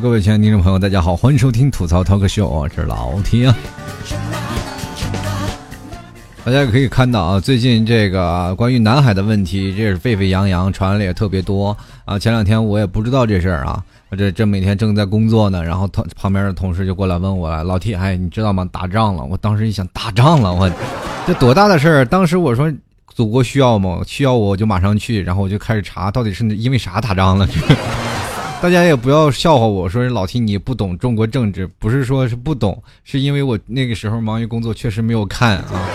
各位亲爱的听众朋友，大家好，欢迎收听吐槽 Talk Show，我是老 T 啊。大家可以看到啊，最近这个关于南海的问题，这是沸沸扬扬，传的也特别多啊。前两天我也不知道这事儿啊，我这这每天正在工作呢，然后同旁边的同事就过来问我了，老 T，哎，你知道吗？打仗了！我当时一想，打仗了，我这多大的事儿？当时我说。祖国需要吗？需要，我就马上去。然后我就开始查，到底是因为啥打仗了？大家也不要笑话我说老提你不懂中国政治，不是说是不懂，是因为我那个时候忙于工作，确实没有看啊。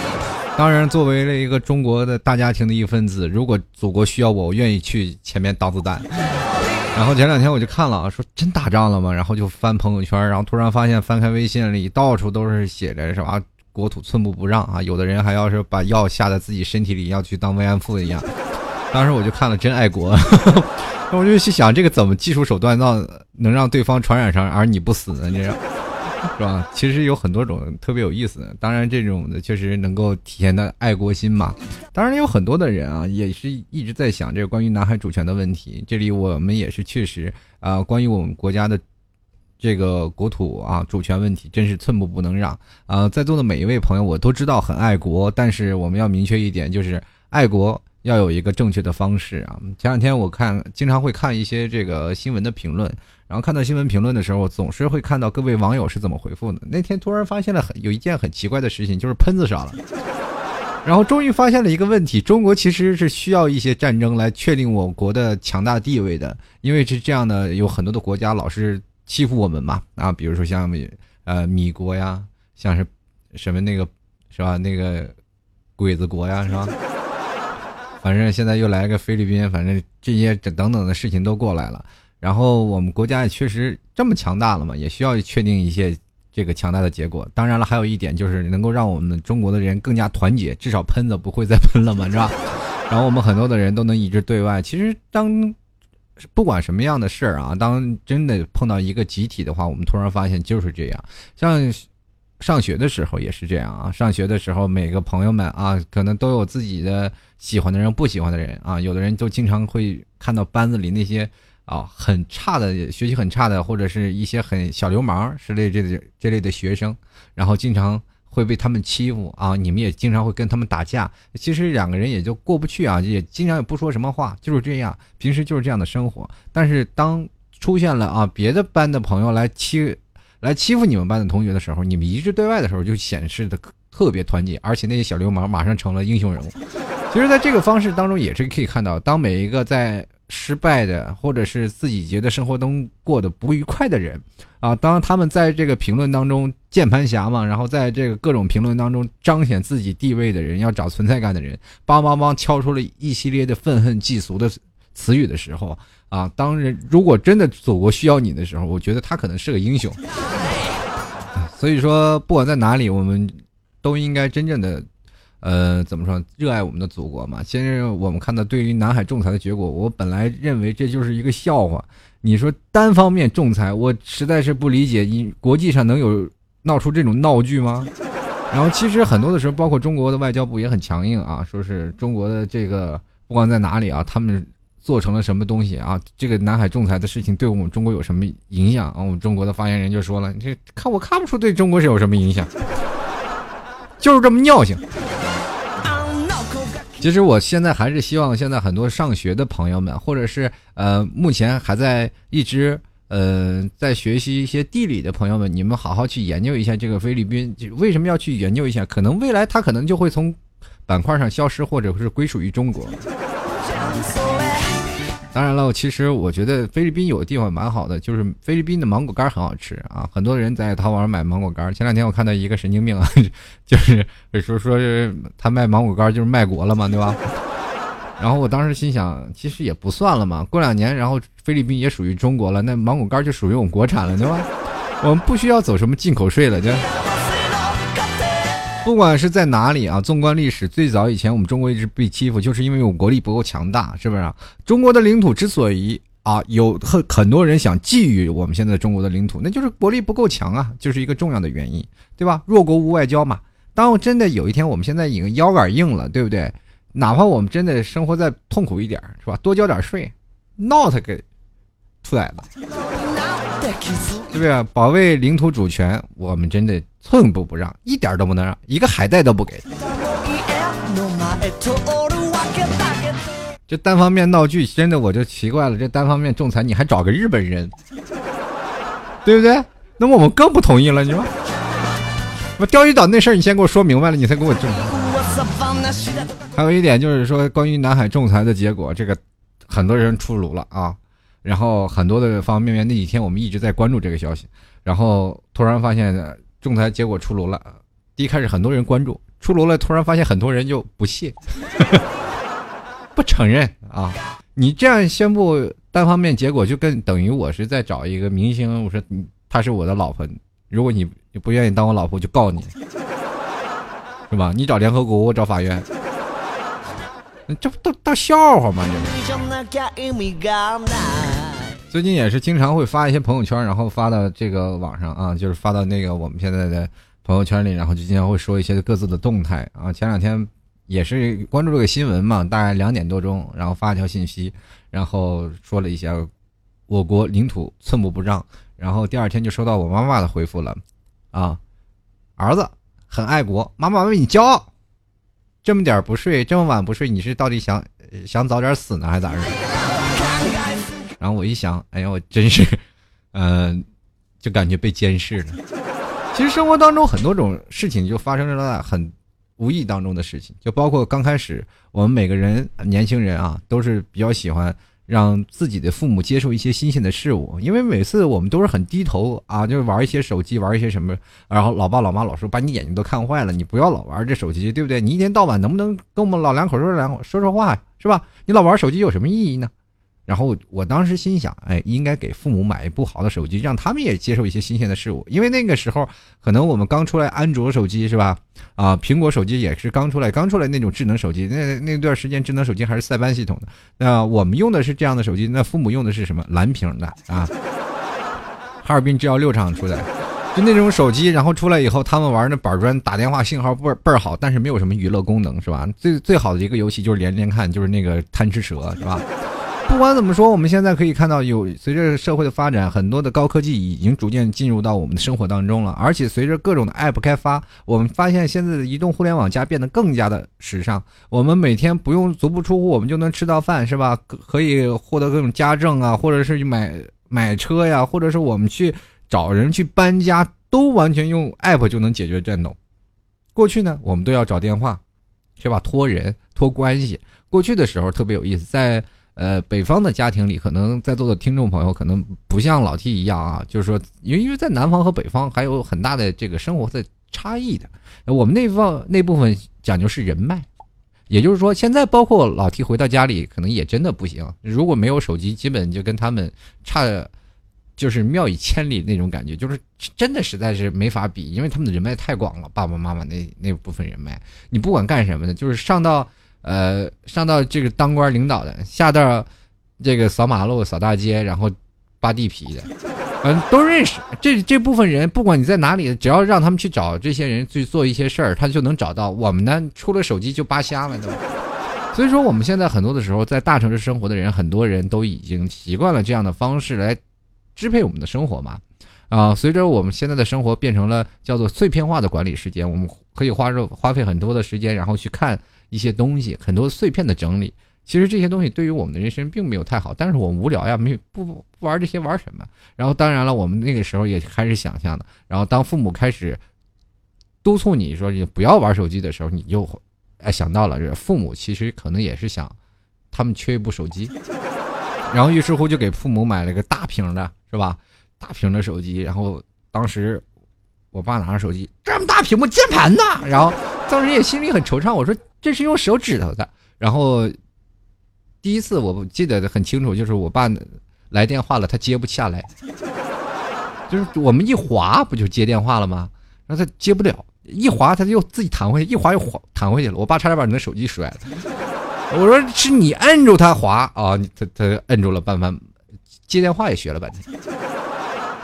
当然，作为了一个中国的大家庭的一份子，如果祖国需要我，我愿意去前面挡子弹。然后前两天我就看了，说真打仗了吗？然后就翻朋友圈，然后突然发现翻开微信里，到处都是写着什么。国土寸步不让啊！有的人还要是把药下在自己身体里，要去当慰安妇一样。当时我就看了，真爱国。我就去想，这个怎么技术手段让能让对方传染上，而你不死呢？你是吧？其实有很多种特别有意思的。当然，这种的确实能够体现的爱国心嘛。当然，有很多的人啊，也是一直在想这个关于南海主权的问题。这里我们也是确实啊，关于我们国家的。这个国土啊，主权问题真是寸步不能让啊！在座的每一位朋友，我都知道很爱国，但是我们要明确一点，就是爱国要有一个正确的方式啊！前两天我看，经常会看一些这个新闻的评论，然后看到新闻评论的时候，总是会看到各位网友是怎么回复的。那天突然发现了很有一件很奇怪的事情，就是喷子少了，然后终于发现了一个问题：中国其实是需要一些战争来确定我国的强大地位的，因为是这样的，有很多的国家老是。欺负我们嘛啊，比如说像呃米国呀，像是什么那个是吧？那个鬼子国呀，是吧？反正现在又来个菲律宾，反正这些等等的事情都过来了。然后我们国家也确实这么强大了嘛，也需要确定一些这个强大的结果。当然了，还有一点就是能够让我们中国的人更加团结，至少喷子不会再喷了嘛，是吧？然后我们很多的人都能一致对外。其实当。不管什么样的事儿啊，当真的碰到一个集体的话，我们突然发现就是这样。像上学的时候也是这样啊，上学的时候每个朋友们啊，可能都有自己的喜欢的人、不喜欢的人啊。有的人就经常会看到班子里那些啊很差的、学习很差的，或者是一些很小流氓之类这这类的学生，然后经常。会被他们欺负啊！你们也经常会跟他们打架，其实两个人也就过不去啊，也经常也不说什么话，就是这样，平时就是这样的生活。但是当出现了啊别的班的朋友来欺来欺负你们班的同学的时候，你们一致对外的时候，就显示的特别团结，而且那些小流氓马上成了英雄人物。其实，在这个方式当中，也是可以看到，当每一个在。失败的，或者是自己觉得生活中过得不愉快的人，啊，当他们在这个评论当中键盘侠嘛，然后在这个各种评论当中彰显自己地位的人，要找存在感的人，梆梆梆敲出了一系列的愤恨嫉俗的词语的时候，啊，当人如果真的祖国需要你的时候，我觉得他可能是个英雄。所以说，不管在哪里，我们都应该真正的。呃，怎么说？热爱我们的祖国嘛。先是我们看到对于南海仲裁的结果，我本来认为这就是一个笑话。你说单方面仲裁，我实在是不理解，你国际上能有闹出这种闹剧吗？然后其实很多的时候，包括中国的外交部也很强硬啊，说是中国的这个不管在哪里啊，他们做成了什么东西啊，这个南海仲裁的事情对我们中国有什么影响啊？我们中国的发言人就说了，这看我看不出对中国是有什么影响，就是这么尿性。其实我现在还是希望，现在很多上学的朋友们，或者是呃目前还在一直呃在学习一些地理的朋友们，你们好好去研究一下这个菲律宾，为什么要去研究一下？可能未来它可能就会从板块上消失，或者是归属于中国。当然了，其实我觉得菲律宾有个地方蛮好的，就是菲律宾的芒果干很好吃啊。很多人在淘宝上买芒果干。前两天我看到一个神经病啊，就是说说是他卖芒果干就是卖国了嘛，对吧？然后我当时心想，其实也不算了嘛。过两年，然后菲律宾也属于中国了，那芒果干就属于我们国产了，对吧？我们不需要走什么进口税了，就。不管是在哪里啊，纵观历史，最早以前我们中国一直被欺负，就是因为我国力不够强大，是不是？中国的领土之所以啊有很很多人想觊觎我们现在中国的领土，那就是国力不够强啊，就是一个重要的原因，对吧？弱国无外交嘛。当真的有一天我们现在已经腰杆硬了，对不对？哪怕我们真的生活在痛苦一点，是吧？多交点税，闹他个出来了。对不对？保卫领土主权，我们真的寸步不让，一点都不能让，一个海带都不给。这单方面闹剧，真的我就奇怪了。这单方面仲裁，你还找个日本人，对不对？那么我们更不同意了，你说？我钓鱼岛那事儿，你先给我说明白了，你才给我证。还有一点就是说，关于南海仲裁的结果，这个很多人出炉了啊。然后很多的方方面面，那几天我们一直在关注这个消息，然后突然发现仲裁结果出炉了。一开始很多人关注，出炉了，突然发现很多人就不屑。不承认啊！你这样宣布单方面结果，就跟等于我是在找一个明星。我说他是我的老婆，如果你你不愿意当我老婆，就告你，是吧？你找联合国，我找法院，这不都当笑话吗？这最近也是经常会发一些朋友圈，然后发到这个网上啊，就是发到那个我们现在的朋友圈里，然后就经常会说一些各自的动态啊。前两天。也是关注这个新闻嘛，大概两点多钟，然后发一条信息，然后说了一下我国领土寸步不让，然后第二天就收到我妈妈的回复了，啊，儿子很爱国，妈妈为你骄傲，这么点不睡，这么晚不睡，你是到底想想早点死呢，还是咋着？然后我一想，哎呀，我真是，嗯，就感觉被监视了。其实生活当中很多种事情就发生了很。无意当中的事情，就包括刚开始，我们每个人年轻人啊，都是比较喜欢让自己的父母接受一些新鲜的事物，因为每次我们都是很低头啊，就是玩一些手机，玩一些什么，然后老爸老妈老说把你眼睛都看坏了，你不要老玩这手机，对不对？你一天到晚能不能跟我们老两口说两说说话，是吧？你老玩手机有什么意义呢？然后我当时心想，哎，应该给父母买一部好的手机，让他们也接受一些新鲜的事物。因为那个时候，可能我们刚出来安卓手机是吧？啊，苹果手机也是刚出来，刚出来那种智能手机。那那段时间智能手机还是塞班系统的。那我们用的是这样的手机，那父母用的是什么蓝屏的啊？哈尔滨制药六厂出的，就那种手机。然后出来以后，他们玩那板砖打电话信号倍倍儿好，但是没有什么娱乐功能是吧？最最好的一个游戏就是连连看，就是那个贪吃蛇是吧？不管怎么说，我们现在可以看到，有随着社会的发展，很多的高科技已经逐渐进入到我们的生活当中了。而且随着各种的 App 开发，我们发现现在的移动互联网加变得更加的时尚。我们每天不用足不出户，我们就能吃到饭，是吧？可以获得各种家政啊，或者是买买车呀，或者是我们去找人去搬家，都完全用 App 就能解决战斗。过去呢，我们都要找电话，是吧？托人托关系。过去的时候特别有意思，在呃，北方的家庭里，可能在座的听众朋友可能不像老 T 一样啊，就是说，因为因为在南方和北方还有很大的这个生活的差异的。我们那方那部分讲究是人脉，也就是说，现在包括老 T 回到家里，可能也真的不行。如果没有手机，基本就跟他们差，就是妙以千里那种感觉，就是真的实在是没法比，因为他们的人脉太广了。爸爸妈妈那那部分人脉，你不管干什么的，就是上到。呃，上到这个当官领导的，下到这个扫马路、扫大街，然后扒地皮的，嗯，都认识。这这部分人，不管你在哪里，只要让他们去找这些人去做一些事儿，他就能找到。我们呢，出了手机就扒瞎了，对吧？所以说，我们现在很多的时候，在大城市生活的人，很多人都已经习惯了这样的方式来支配我们的生活嘛。啊，随着我们现在的生活变成了叫做碎片化的管理时间，我们可以花热花费很多的时间，然后去看。一些东西，很多碎片的整理，其实这些东西对于我们的人生并没有太好。但是我们无聊呀，没不不玩这些玩什么？然后当然了，我们那个时候也开始想象的。然后当父母开始督促你说你不要玩手机的时候，你就哎想到了，父母其实可能也是想，他们缺一部手机。然后于是乎就给父母买了个大屏的，是吧？大屏的手机。然后当时我爸拿着手机，这么大屏幕键盘呢？然后当时也心里很惆怅，我说。这是用手指头的，然后第一次我记得很清楚，就是我爸来电话了，他接不下来，就是我们一滑不就接电话了吗？然后他接不了，一滑他就自己弹回去，一滑又滑弹回去了。我爸差点把你的手机摔了。我说是你摁住他滑啊，他他摁住了，办法接电话也学了半天。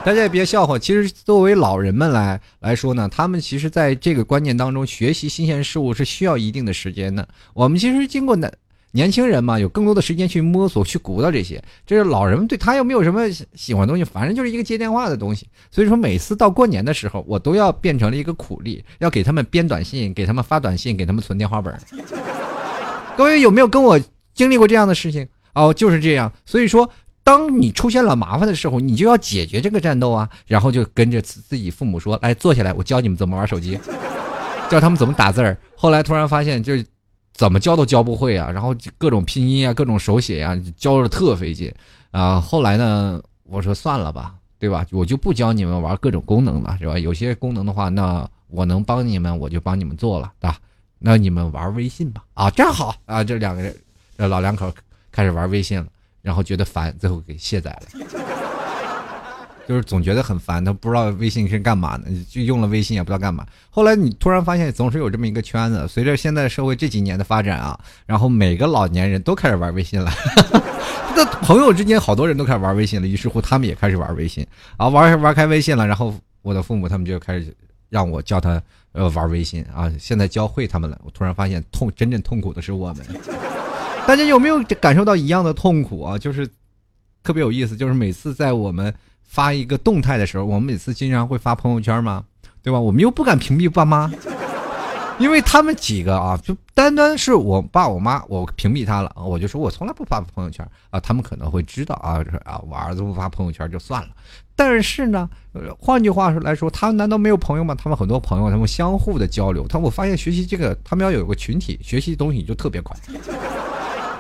大家也别笑话，其实作为老人们来来说呢，他们其实在这个观念当中学习新鲜事物是需要一定的时间的。我们其实经过那年轻人嘛，有更多的时间去摸索、去鼓捣这些。这是老人们对他又没有什么喜欢的东西，反正就是一个接电话的东西。所以说，每次到过年的时候，我都要变成了一个苦力，要给他们编短信，给他们发短信，给他们存电话本。各位有没有跟我经历过这样的事情？哦，就是这样。所以说，当你出现了麻烦的时候，你就要解决这个战斗啊，然后就跟着自己父母说：“来，坐下来，我教你们怎么玩手机，教他们怎么打字儿。”后来突然发现，就是。怎么教都教不会啊，然后各种拼音啊，各种手写呀，教的特费劲啊。后来呢，我说算了吧，对吧？我就不教你们玩各种功能了，是吧？有些功能的话，那我能帮你们，我就帮你们做了，对吧？那你们玩微信吧，啊，这样好啊。这两个人，这老两口开始玩微信了，然后觉得烦，最后给卸载了。就是总觉得很烦，他不知道微信是干嘛的，就用了微信也不知道干嘛。后来你突然发现，总是有这么一个圈子。随着现在社会这几年的发展啊，然后每个老年人都开始玩微信了，那朋友之间好多人都开始玩微信了。于是乎，他们也开始玩微信啊，玩玩开微信了。然后我的父母他们就开始让我教他呃玩微信啊。现在教会他们了，我突然发现痛，真正痛苦的是我们。大家有没有感受到一样的痛苦啊？就是特别有意思，就是每次在我们。发一个动态的时候，我们每次经常会发朋友圈嘛，对吧？我们又不敢屏蔽爸妈，因为他们几个啊，就单单是我爸我妈，我屏蔽他了，我就说我从来不发朋友圈啊。他们可能会知道啊，啊，我儿子不发朋友圈就算了。但是呢，换句话说来说，他们难道没有朋友吗？他们很多朋友，他们相互的交流。他我发现学习这个，他们要有个群体，学习东西就特别快，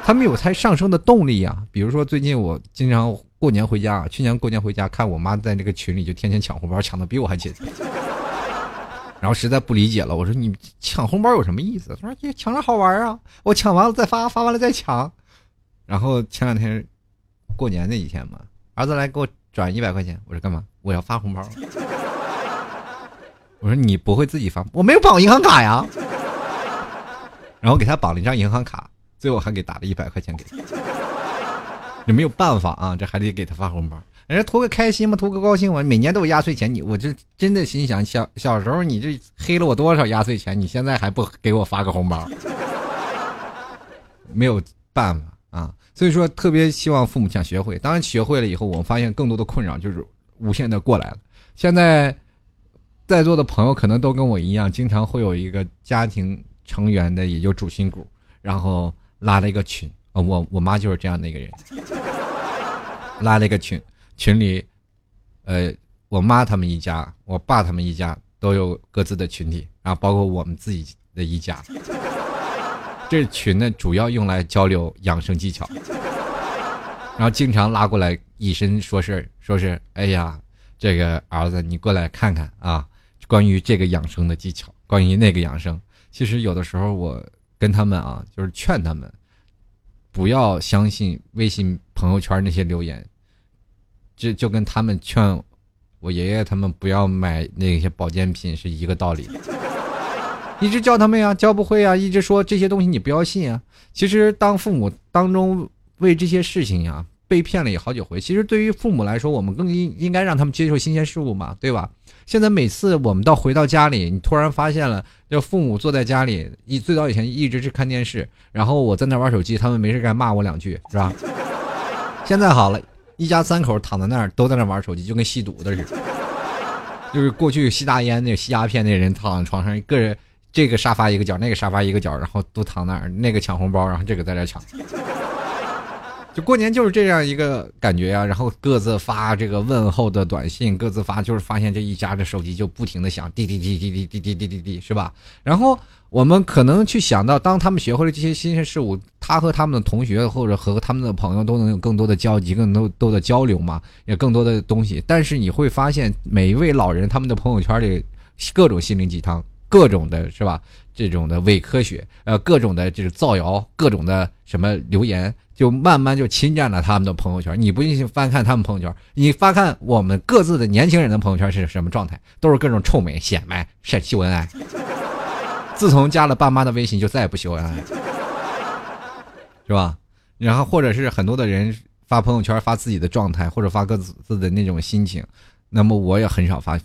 他们有才上升的动力呀。比如说最近我经常。过年回家，去年过年回家，看我妈在那个群里就天天抢红包，抢的比我还勤。然后实在不理解了，我说你抢红包有什么意思？他说抢着好玩啊，我抢完了再发，发完了再抢。然后前两天过年那几天嘛，儿子来给我转一百块钱，我说干嘛？我要发红包。我说你不会自己发？我没有绑银行卡呀。然后给他绑了一张银行卡，最后还给打了一百块钱给他。也没有办法啊，这还得给他发红包，人家图个开心嘛，图个高兴嘛。每年都有压岁钱，你我这真的心想，小小时候你这黑了我多少压岁钱，你现在还不给我发个红包？没有办法啊，所以说特别希望父母想学会。当然学会了以后，我们发现更多的困扰就是无限的过来了。现在在座的朋友可能都跟我一样，经常会有一个家庭成员的，也就主心骨，然后拉了一个群。啊，我我妈就是这样的一个人，拉了一个群，群里，呃，我妈他们一家，我爸他们一家都有各自的群体，然后包括我们自己的一家。这群呢，主要用来交流养生技巧，然后经常拉过来以身说事说是，哎呀，这个儿子你过来看看啊，关于这个养生的技巧，关于那个养生，其实有的时候我跟他们啊，就是劝他们。不要相信微信朋友圈那些留言，就就跟他们劝我爷爷他们不要买那些保健品是一个道理。一直教他们呀，教不会呀，一直说这些东西你不要信啊。其实当父母当中为这些事情呀被骗了也好几回。其实对于父母来说，我们更应应该让他们接受新鲜事物嘛，对吧？现在每次我们到回到家里，你突然发现了，就父母坐在家里，一最早以前一直是看电视，然后我在那玩手机，他们没事干骂我两句，是吧？现在好了，一家三口躺在那儿都在那玩手机，就跟吸毒的似的。就是过去吸大烟、那吸鸦片那人躺在床上，一个人这个沙发一个角，那个沙发一个角，然后都躺那儿，那个抢红包，然后这个在这抢。就过年就是这样一个感觉呀，然后各自发这个问候的短信，各自发，就是发现这一家的手机就不停的响，滴滴滴滴滴滴滴滴滴滴，是吧？然后我们可能去想到，当他们学会了这些新鲜事物，他和他们的同学或者和他们的朋友都能有更多的交集，更多多的交流嘛，也更多的东西。但是你会发现，每一位老人他们的朋友圈里，各种心灵鸡汤，各种的是吧？这种的伪科学，呃，各种的就是造谣，各种的什么留言。就慢慢就侵占了他们的朋友圈。你不信，翻看他们朋友圈，你翻看我们各自的年轻人的朋友圈是什么状态？都是各种臭美、显摆、晒秀恩爱。自从加了爸妈的微信，就再也不秀恩爱，是吧？然后或者是很多的人发朋友圈发自己的状态，或者发各自的那种心情。那么我也很少发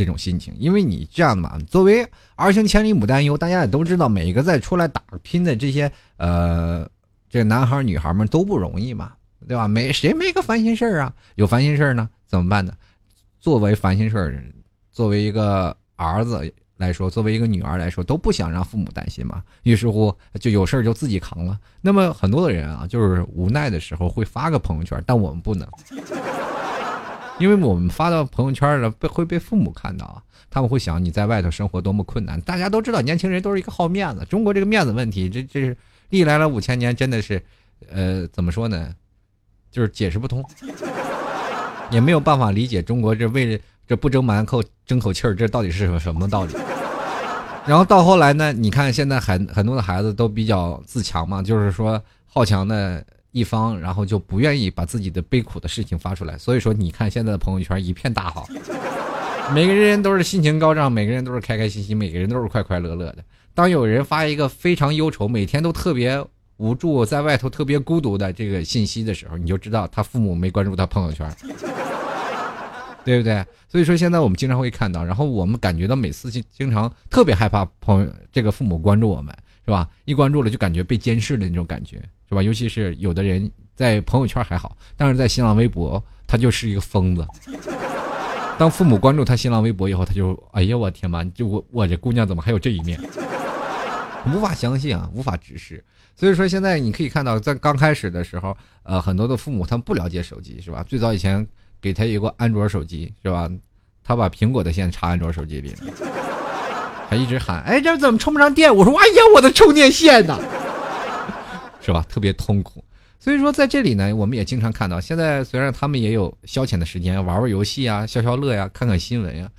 这种心情，因为你这样嘛，作为儿行千里母担忧，大家也都知道，每一个在出来打拼的这些呃。这男孩女孩们都不容易嘛，对吧？没谁没个烦心事儿啊，有烦心事儿呢怎么办呢？作为烦心事儿，作为一个儿子来说，作为一个女儿来说，都不想让父母担心嘛。于是乎，就有事儿就自己扛了。那么很多的人啊，就是无奈的时候会发个朋友圈，但我们不能，因为我们发到朋友圈了，被会被父母看到啊。他们会想你在外头生活多么困难。大家都知道，年轻人都是一个好面子。中国这个面子问题，这这是历来了五千年，真的是，呃，怎么说呢？就是解释不通。也没有办法理解中国这为这不争馒头争口气儿，这到底是什么道理？然后到后来呢？你看现在很很多的孩子都比较自强嘛，就是说好强的一方，然后就不愿意把自己的悲苦的事情发出来。所以说，你看现在的朋友圈一片大好，每个人都是心情高涨，每个人都是开开心心，每个人都是快快乐乐的。当有人发一个非常忧愁，每天都特别无助，在外头特别孤独的这个信息的时候，你就知道他父母没关注他朋友圈。对不对？所以说现在我们经常会看到，然后我们感觉到每次经经常特别害怕朋友这个父母关注我们，是吧？一关注了就感觉被监视的那种感觉，是吧？尤其是有的人在朋友圈还好，但是在新浪微博他就是一个疯子。当父母关注他新浪微博以后，他就哎呀我天妈，就我我这姑娘怎么还有这一面？无法相信啊，无法直视。所以说现在你可以看到，在刚开始的时候，呃，很多的父母他们不了解手机，是吧？最早以前。给他一个安卓手机是吧？他把苹果的线插安卓手机里，还一直喊：“哎，这怎么充不上电？”我说：“哎呀，我的充电线呢？”是吧？特别痛苦。所以说，在这里呢，我们也经常看到，现在虽然他们也有消遣的时间，玩玩游戏啊，消消乐呀，看看新闻呀。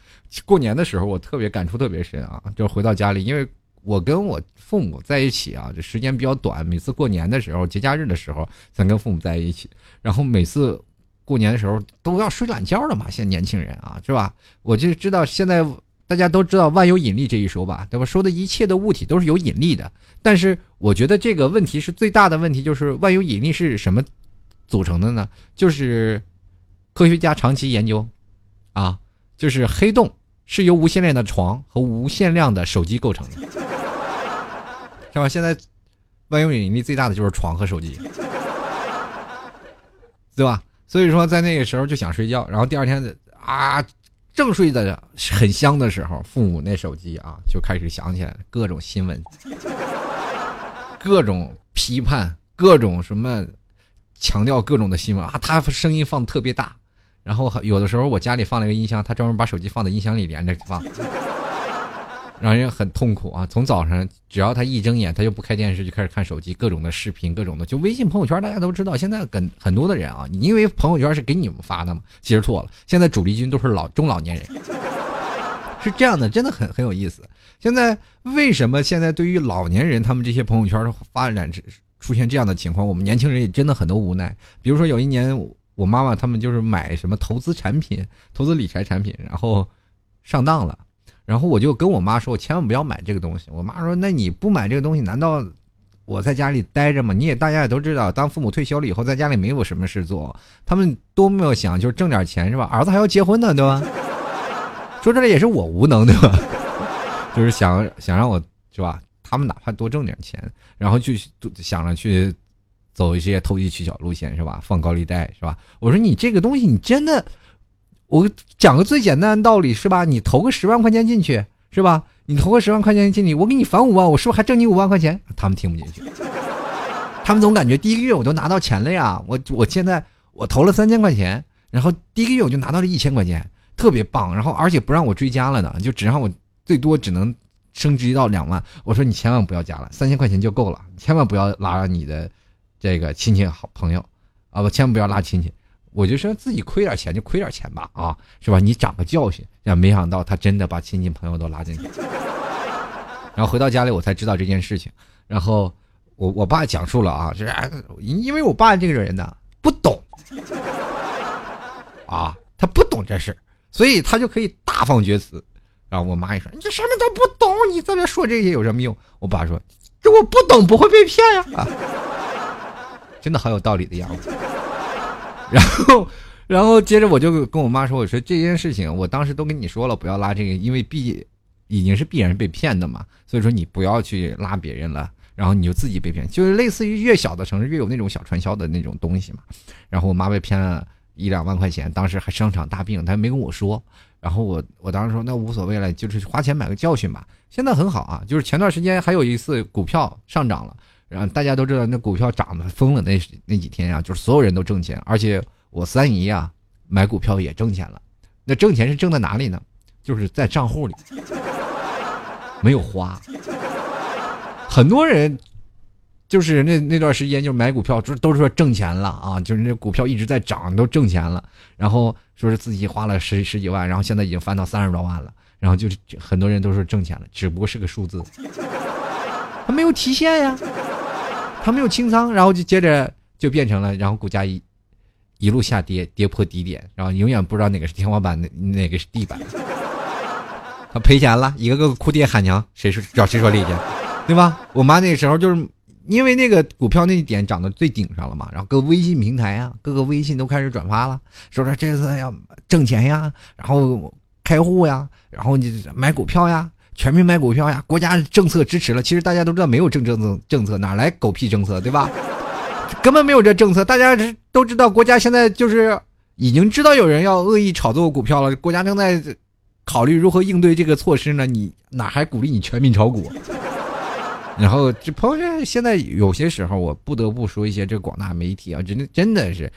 过年的时候，我特别感触特别深啊，就回到家里，因为我跟我父母在一起啊，这时间比较短，每次过年的时候、节假日的时候才跟父母在一起，然后每次。过年的时候都要睡懒觉了嘛？现在年轻人啊，是吧？我就知道现在大家都知道万有引力这一说吧，对吧？说的一切的物体都是有引力的。但是我觉得这个问题是最大的问题，就是万有引力是什么组成的呢？就是科学家长期研究，啊，就是黑洞是由无限量的床和无限量的手机构成的，是吧？现在万有引力最大的就是床和手机，对吧？所以说，在那个时候就想睡觉，然后第二天啊，正睡的很香的时候，父母那手机啊就开始响起来了，各种新闻，各种批判，各种什么强调各种的新闻啊，他声音放特别大，然后有的时候我家里放了一个音箱，他专门把手机放在音箱里连着放。让人很痛苦啊！从早上只要他一睁眼，他就不开电视，就开始看手机，各种的视频，各种的就微信朋友圈，大家都知道。现在跟很多的人啊，你因为朋友圈是给你们发的嘛，其实错了。现在主力军都是老中老年人，是这样的，真的很很有意思。现在为什么现在对于老年人他们这些朋友圈发展出现这样的情况，我们年轻人也真的很多无奈。比如说有一年，我妈妈他们就是买什么投资产品、投资理财产品，然后上当了。然后我就跟我妈说：“我千万不要买这个东西。”我妈说：“那你不买这个东西，难道我在家里待着吗？你也大家也都知道，当父母退休了以后，在家里没有什么事做，他们多没有想就是挣点钱是吧？儿子还要结婚呢，对吧？说这来也是我无能对吧？就是想想让我是吧？他们哪怕多挣点钱，然后就想着去走一些投机取巧路线是吧？放高利贷是吧？我说你这个东西，你真的。”我讲个最简单的道理是吧？你投个十万块钱进去是吧？你投个十万块钱进去，我给你返五万，我是不是还挣你五万块钱？他们听不进去，他们总感觉第一个月我都拿到钱了呀。我我现在我投了三千块钱，然后第一个月我就拿到了一千块钱，特别棒。然后而且不让我追加了呢，就只让我最多只能升级到两万。我说你千万不要加了，三千块钱就够了，千万不要拉你的这个亲戚好朋友啊，不，千万不要拉亲戚。我就说自己亏点钱就亏点钱吧，啊，是吧？你长个教训。呀，没想到他真的把亲戚朋友都拉进去。然后回到家里，我才知道这件事情。然后我我爸讲述了啊，是因为我爸这个人呢不懂，啊，他不懂这事所以他就可以大放厥词。然后我妈一说：“你这什么都不懂，你在这说这些有什么用？”我爸说：“这我不懂不会被骗呀。”啊，真的好有道理的样子。然后，然后接着我就跟我妈说：“我说这件事情，我当时都跟你说了，不要拉这个，因为必已经是必然被骗的嘛。所以说你不要去拉别人了。然后你就自己被骗，就是类似于越小的城市越有那种小传销的那种东西嘛。然后我妈被骗了一两万块钱，当时还生场大病，她没跟我说。然后我我当时说那无所谓了，就是花钱买个教训吧。现在很好啊，就是前段时间还有一次股票上涨了，然后大家都知道那股票涨得疯了那那几天啊，就是所有人都挣钱，而且我三姨啊买股票也挣钱了。那挣钱是挣在哪里呢？就是在账户里，没有花。很多人就是那那段时间就买股票，就都说挣钱了啊，就是那股票一直在涨，都挣钱了。然后说是自己花了十十几万，然后现在已经翻到三十多万了。然后就是很多人都是挣钱了，只不过是个数字，它没有提现呀，他没有清仓，然后就接着就变成了，然后股价一一路下跌，跌破低点，然后永远不知道哪个是天花板，哪哪个是地板。他赔钱了，一个个哭爹喊娘，谁说找谁说理去，对吧？我妈那时候就是因为那个股票那点涨到最顶上了嘛，然后各微信平台啊，各个微信都开始转发了，说说这次要挣钱呀，然后开户呀，然后你买股票呀，全民买股票呀，国家政策支持了。其实大家都知道没有政政策政策，哪来狗屁政策，对吧？根本没有这政策，大家都知道国家现在就是已经知道有人要恶意炒作股票了，国家正在。考虑如何应对这个措施呢？你哪还鼓励你全民炒股？然后这朋友圈现在有些时候，我不得不说一些这广大媒体啊，真的真的是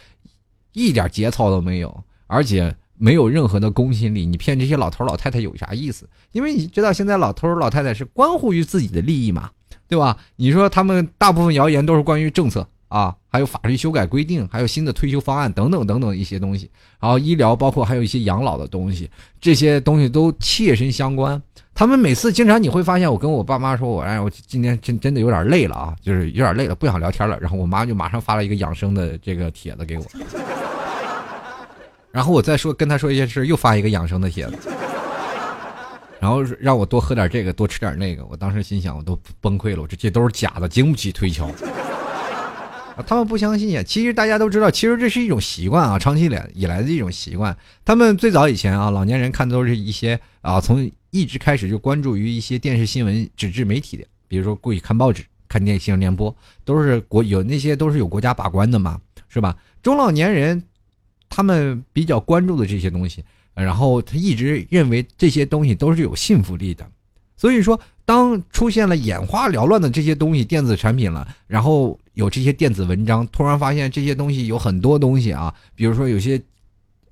一点节操都没有，而且没有任何的公信力。你骗这些老头老太太有啥意思？因为你知道现在老头老太太是关乎于自己的利益嘛，对吧？你说他们大部分谣言都是关于政策。啊，还有法律修改规定，还有新的退休方案等等等等一些东西，然后医疗包括还有一些养老的东西，这些东西都切身相关。他们每次经常你会发现，我跟我爸妈说，我哎，我今天真真的有点累了啊，就是有点累了，不想聊天了。然后我妈就马上发了一个养生的这个帖子给我，然后我再说跟他说一件事，又发一个养生的帖子，然后让我多喝点这个，多吃点那个。我当时心想，我都崩溃了，我这这都是假的，经不起推敲。他们不相信呀，其实大家都知道，其实这是一种习惯啊，长期以来以来的一种习惯。他们最早以前啊，老年人看的都是一些啊，从一直开始就关注于一些电视新闻、纸质媒体的，比如说过去看报纸、看电新闻联播，都是国有那些都是有国家把关的嘛，是吧？中老年人他们比较关注的这些东西，然后他一直认为这些东西都是有信服力的，所以说。当出现了眼花缭乱的这些东西电子产品了，然后有这些电子文章，突然发现这些东西有很多东西啊，比如说有些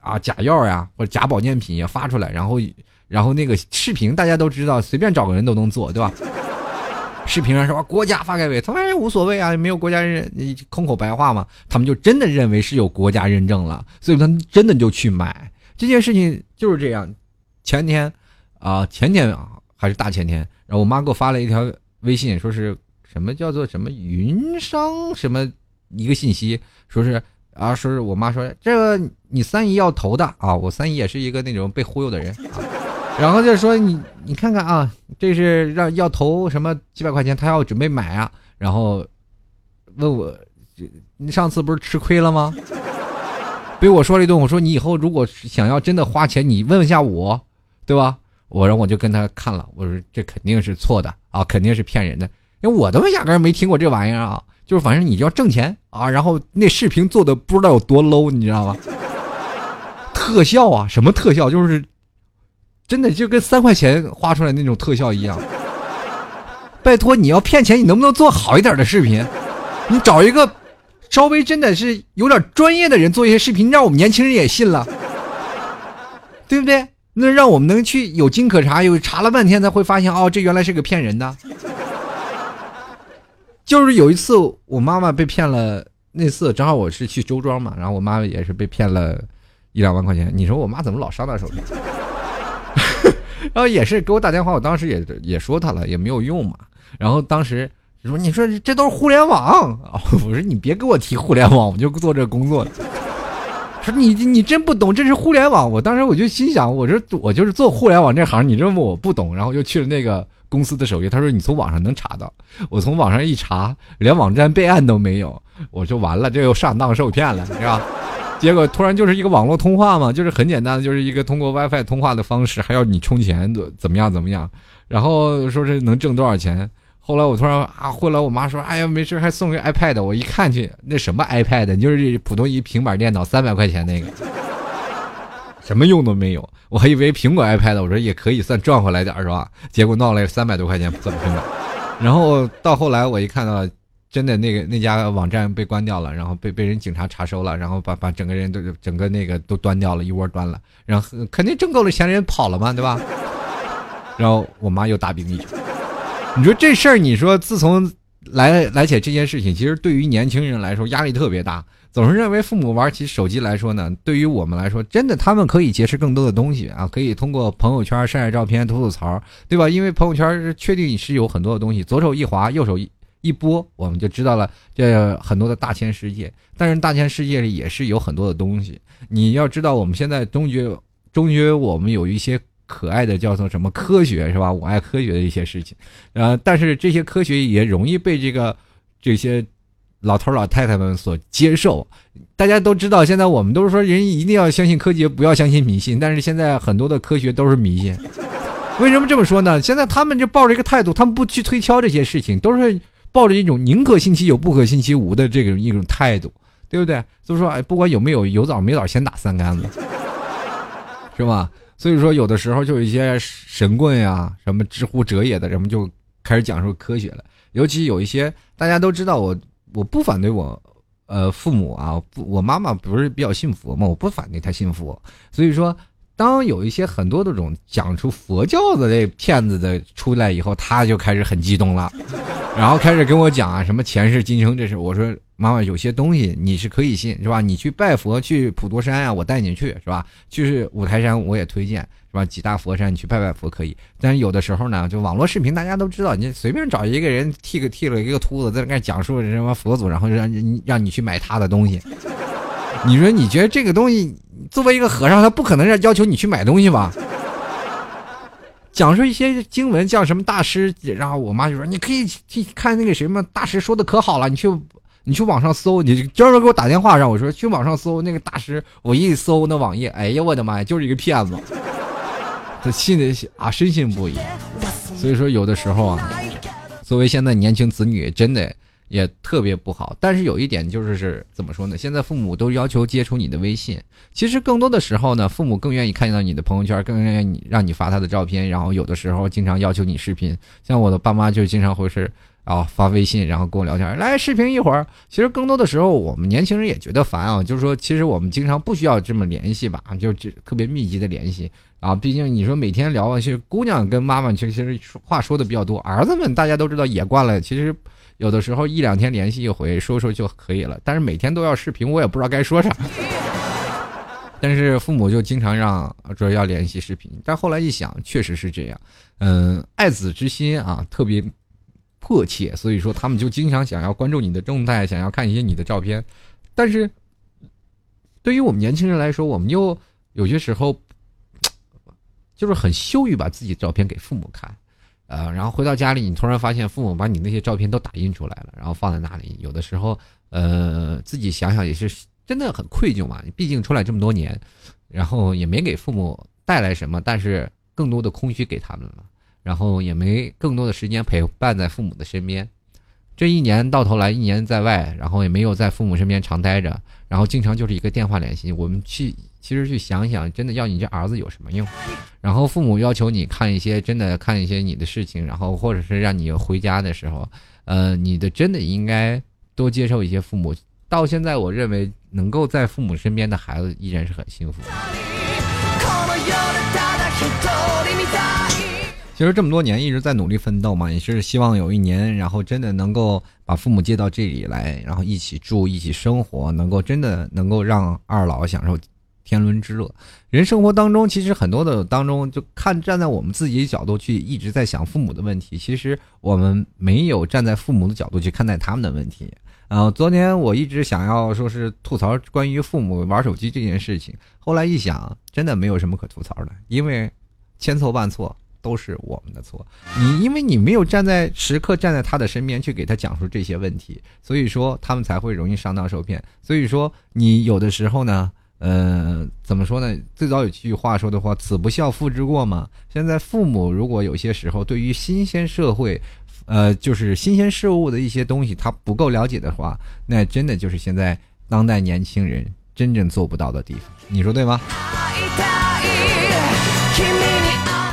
啊假药呀或者假保健品也发出来，然后然后那个视频大家都知道，随便找个人都能做，对吧？视频上说国家发改委，他们无所谓啊，没有国家认，你空口白话嘛，他们就真的认为是有国家认证了，所以他们真的就去买这件事情就是这样。前天啊，前天啊。还是大前天，然后我妈给我发了一条微信，说是什么叫做什么云商什么一个信息，说是啊，说是我妈说这个你三姨要投的啊，我三姨也是一个那种被忽悠的人，然后就说你你看看啊，这是让要投什么几百块钱，他要准备买啊，然后问我你上次不是吃亏了吗？被我说了一顿，我说你以后如果想要真的花钱，你问一下我，对吧？我然后我就跟他看了，我说这肯定是错的啊，肯定是骗人的，因为我他妈压根没听过这玩意儿啊，就是反正你就要挣钱啊，然后那视频做的不知道有多 low，你知道吗？特效啊，什么特效，就是真的就跟三块钱花出来那种特效一样。拜托，你要骗钱，你能不能做好一点的视频？你找一个稍微真的是有点专业的人做一些视频，让我们年轻人也信了，对不对？那让我们能去有经可查，有查了半天才会发现，哦，这原来是个骗人的。就是有一次我妈妈被骗了，那次正好我是去周庄嘛，然后我妈妈也是被骗了一两万块钱。你说我妈怎么老上当受骗？然后也是给我打电话，我当时也也说他了，也没有用嘛。然后当时说你说这都是互联网，我说你别给我提互联网，我就做这工作。说你你真不懂，这是互联网。我当时我就心想，我说我就是做互联网这行，你认为我不懂？然后就去了那个公司的首页，他说你从网上能查到。我从网上一查，连网站备案都没有，我就完了，这又上当受骗了，是吧？结果突然就是一个网络通话嘛，就是很简单的，就是一个通过 WiFi 通话的方式，还要你充钱，怎么样怎么样？然后说是能挣多少钱？后来我突然啊，后来我妈说：“哎呀，没事，还送个 iPad。”我一看去，那什么 iPad，就是普通一平板电脑，三百块钱那个，什么用都没有。我还以为苹果 iPad，我说也可以算赚回来点是吧？结果闹了三百多块钱怎么平板。然后到后来我一看到，真的那个那家网站被关掉了，然后被被人警察查收了，然后把把整个人都整个那个都端掉了，一窝端了，然后肯定挣够了钱人跑了嘛，对吧？然后我妈又大病一场。你说这事儿，你说自从来来起这件事情，其实对于年轻人来说压力特别大。总是认为父母玩起手机来说呢，对于我们来说，真的他们可以结识更多的东西啊，可以通过朋友圈晒晒照片、吐吐槽，对吧？因为朋友圈确定是有很多的东西，左手一滑，右手一一播，我们就知道了这很多的大千世界。但是大千世界里也是有很多的东西，你要知道，我们现在中学中学我们有一些。可爱的叫做什么科学是吧？我爱科学的一些事情，呃，但是这些科学也容易被这个这些老头老太太们所接受。大家都知道，现在我们都是说人一定要相信科学，不要相信迷信。但是现在很多的科学都是迷信。为什么这么说呢？现在他们就抱着一个态度，他们不去推敲这些事情，都是抱着一种宁可信其有，不可信其无的这个一种态度，对不对？就是说，哎，不管有没有有枣没枣，先打三竿子，是吧？所以说，有的时候就有一些神棍呀，什么知乎者也的人们就开始讲述科学了。尤其有一些大家都知道，我我不反对我，呃，父母啊，我妈妈不是比较信佛嘛，我不反对她信佛。所以说，当有一些很多这种讲出佛教的这骗子的出来以后，他就开始很激动了，然后开始跟我讲啊，什么前世今生这事。我说。妈妈，有些东西你是可以信，是吧？你去拜佛，去普陀山啊，我带你去，是吧？去五台山我也推荐，是吧？几大佛山你去拜拜佛可以。但是有的时候呢，就网络视频大家都知道，你随便找一个人剃个剃了一个秃子，在那讲述什么佛祖，然后让让你去买他的东西。你说你觉得这个东西，作为一个和尚，他不可能让要求你去买东西吧？讲述一些经文，叫什么大师？然后我妈就说，你可以去看那个什么大师说的可好了，你去。你去网上搜，你专门给我打电话让我说去网上搜那个大师，我一搜那网页，哎呀我的妈呀，就是一个骗子，他信的啊深信不疑。所以说有的时候啊，作为现在年轻子女，真的也特别不好。但是有一点就是是怎么说呢？现在父母都要求接触你的微信，其实更多的时候呢，父母更愿意看到你的朋友圈，更愿意让你发他的照片，然后有的时候经常要求你视频。像我的爸妈就经常会是。啊，发微信，然后跟我聊天，来视频一会儿。其实更多的时候，我们年轻人也觉得烦啊。就是说，其实我们经常不需要这么联系吧，就特别密集的联系啊。毕竟你说每天聊，其实姑娘跟妈妈其实话说的比较多，儿子们大家都知道也惯了。其实有的时候一两天联系一回，说说就可以了。但是每天都要视频，我也不知道该说啥。但是父母就经常让说要联系视频，但后来一想，确实是这样。嗯，爱子之心啊，特别。迫切，所以说他们就经常想要关注你的动态，想要看一些你的照片。但是，对于我们年轻人来说，我们又有些时候 就是很羞于把自己照片给父母看，呃，然后回到家里，你突然发现父母把你那些照片都打印出来了，然后放在那里。有的时候，呃，自己想想也是真的很愧疚嘛。毕竟出来这么多年，然后也没给父母带来什么，但是更多的空虚给他们了。然后也没更多的时间陪伴在父母的身边，这一年到头来一年在外，然后也没有在父母身边常待着，然后经常就是一个电话联系。我们去其实去想想，真的要你这儿子有什么用？然后父母要求你看一些真的看一些你的事情，然后或者是让你回家的时候，呃，你的真的应该多接受一些父母。到现在，我认为能够在父母身边的孩子依然是很幸福。其实这么多年一直在努力奋斗嘛，也是希望有一年，然后真的能够把父母接到这里来，然后一起住，一起生活，能够真的能够让二老享受天伦之乐。人生活当中，其实很多的当中，就看站在我们自己角度去一直在想父母的问题，其实我们没有站在父母的角度去看待他们的问题。呃，昨天我一直想要说是吐槽关于父母玩手机这件事情，后来一想，真的没有什么可吐槽的，因为千错万错。都是我们的错，你因为你没有站在时刻站在他的身边去给他讲述这些问题，所以说他们才会容易上当受骗。所以说你有的时候呢，呃，怎么说呢？最早有句话说的话，“子不孝，父之过”嘛。现在父母如果有些时候对于新鲜社会，呃，就是新鲜事物的一些东西，他不够了解的话，那真的就是现在当代年轻人真正做不到的地方，你说对吗？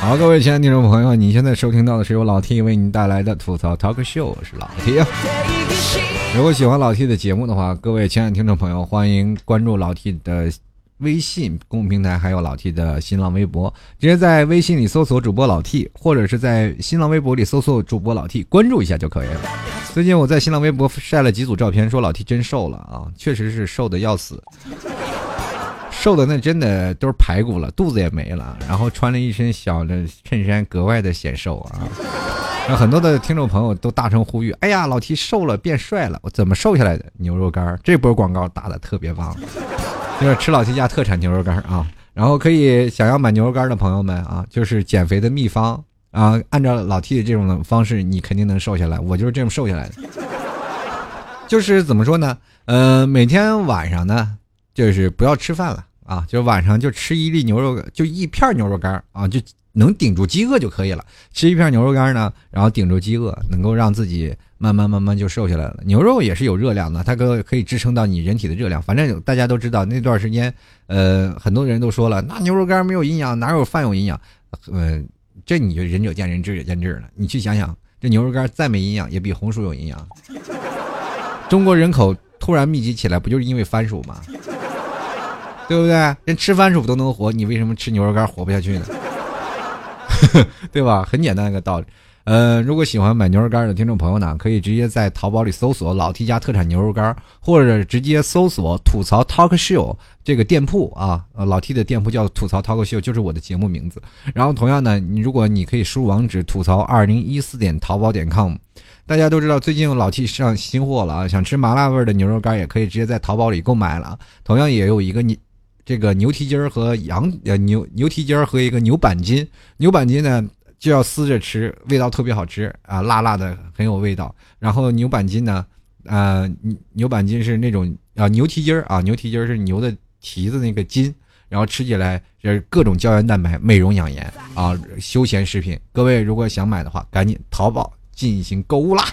好，各位亲爱的听众朋友，你现在收听到的是由老 T 为您带来的吐槽 Talk Show，我是老 T。如果喜欢老 T 的节目的话，各位亲爱的听众朋友，欢迎关注老 T 的微信公众平台，还有老 T 的新浪微博，直接在微信里搜索主播老 T，或者是在新浪微博里搜索主播老 T，关注一下就可以了。最近我在新浪微博晒了几组照片，说老 T 真瘦了啊，确实是瘦的要死。瘦的那真的都是排骨了，肚子也没了，然后穿了一身小的衬衫，格外的显瘦啊。那很多的听众朋友都大声呼吁：“哎呀，老 T 瘦了，变帅了！我怎么瘦下来的？牛肉干这波广告打的特别棒，就是吃老 T 家特产牛肉干啊。然后可以想要买牛肉干的朋友们啊，就是减肥的秘方啊，按照老 T 的这种方式，你肯定能瘦下来。我就是这么瘦下来的。就是怎么说呢？呃，每天晚上呢，就是不要吃饭了。啊，就晚上就吃一粒牛肉，就一片牛肉干啊，就能顶住饥饿就可以了。吃一片牛肉干呢，然后顶住饥饿，能够让自己慢慢慢慢就瘦下来了。牛肉也是有热量的，它可可以支撑到你人体的热量。反正大家都知道那段时间，呃，很多人都说了，那牛肉干没有营养，哪有饭有营养？呃，这你就仁者见仁，智者见智了。你去想想，这牛肉干再没营养，也比红薯有营养。中国人口突然密集起来，不就是因为番薯吗？对不对？连吃番薯都能活，你为什么吃牛肉干活不下去呢？对吧？很简单一个道理。呃，如果喜欢买牛肉干的听众朋友呢，可以直接在淘宝里搜索“老 T 家特产牛肉干”，或者直接搜索“吐槽 Talk Show” 这个店铺啊。呃老 T 的店铺叫“吐槽 Talk Show”，就是我的节目名字。然后同样呢，你如果你可以输入网址“吐槽二零一四点淘宝点 com”。大家都知道，最近老 T 上新货了啊，想吃麻辣味的牛肉干也可以直接在淘宝里购买了。同样也有一个你。这个牛蹄筋儿和羊呃牛牛蹄筋儿和一个牛板筋，牛板筋呢就要撕着吃，味道特别好吃啊，辣辣的很有味道。然后牛板筋呢，呃牛板筋是那种啊牛蹄筋儿啊牛蹄筋儿是牛的蹄子那个筋，然后吃起来就是各种胶原蛋白，美容养颜啊，休闲食品。各位如果想买的话，赶紧淘宝进行购物啦，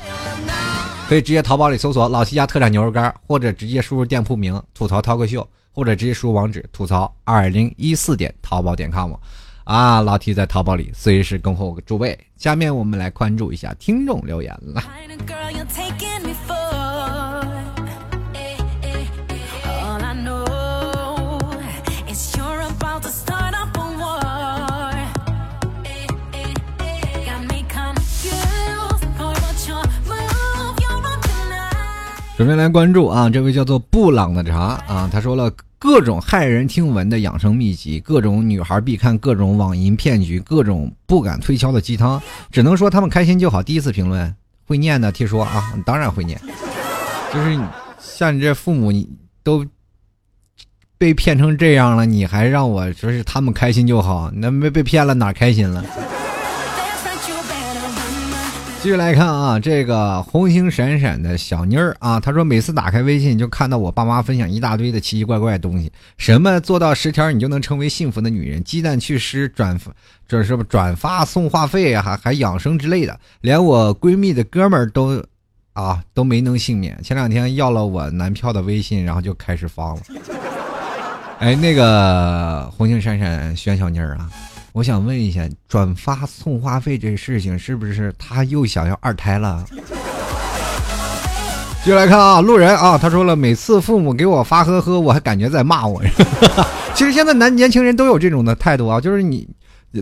可以直接淘宝里搜索老七家特产牛肉干，或者直接输入店铺名吐槽涛哥秀。或者直接输入网址吐槽二零一四点淘宝点 com，啊，老 T 在淘宝里随时恭候诸位。下面我们来关注一下听众留言了。首先来关注啊，这位叫做布朗的茶啊，他说了各种骇人听闻的养生秘籍，各种女孩必看，各种网银骗局，各种不敢推销的鸡汤，只能说他们开心就好。第一次评论会念的，听说啊，当然会念。就是像你这父母，你都被骗成这样了，你还让我说是他们开心就好？那没被骗了，哪开心了？继续来看啊，这个红星闪闪的小妮儿啊，她说每次打开微信就看到我爸妈分享一大堆的奇奇怪怪的东西，什么做到十条你就能成为幸福的女人，鸡蛋祛湿转这是不转发送话费啊，还还养生之类的，连我闺蜜的哥们儿都啊都没能幸免。前两天要了我男票的微信，然后就开始发了。哎，那个红星闪闪选小妮儿啊。我想问一下，转发送话费这事情是不是他又想要二胎了？继续来看啊，路人啊，他说了，每次父母给我发呵呵，我还感觉在骂我。其实现在男年轻人都有这种的态度啊，就是你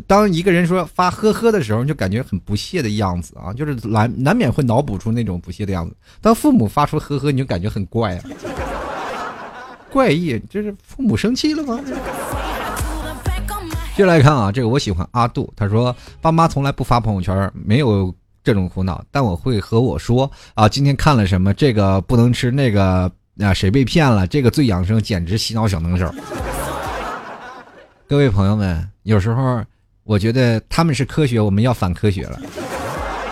当一个人说发呵呵的时候，就感觉很不屑的样子啊，就是难难免会脑补出那种不屑的样子。当父母发出呵呵，你就感觉很怪啊，怪异，就是父母生气了吗？接下来看啊，这个我喜欢阿杜，他说爸妈从来不发朋友圈，没有这种苦恼，但我会和我说啊，今天看了什么，这个不能吃，那个啊谁被骗了，这个最养生，简直洗脑小能手。各位朋友们，有时候我觉得他们是科学，我们要反科学了。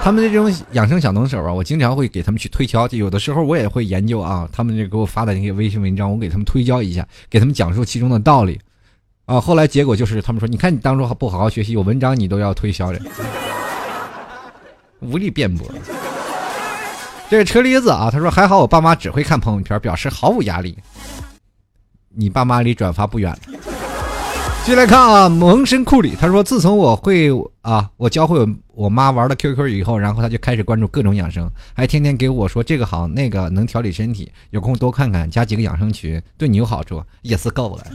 他们的这种养生小能手啊，我经常会给他们去推敲，就，有的时候我也会研究啊，他们这给我发的那些微信文章，我给他们推销一下，给他们讲述其中的道理。啊，后来结果就是他们说，你看你当初不好好学习，有文章你都要推销人。无力辩驳。这个车厘子啊，他说还好我爸妈只会看朋友圈，表示毫无压力。你爸妈离转发不远了。进来看啊，萌神库里他说，自从我会啊，我教会我妈玩了 QQ 以后，然后他就开始关注各种养生，还天天给我说这个好那个能调理身体，有空多看看，加几个养生群，对你有好处，也是够了。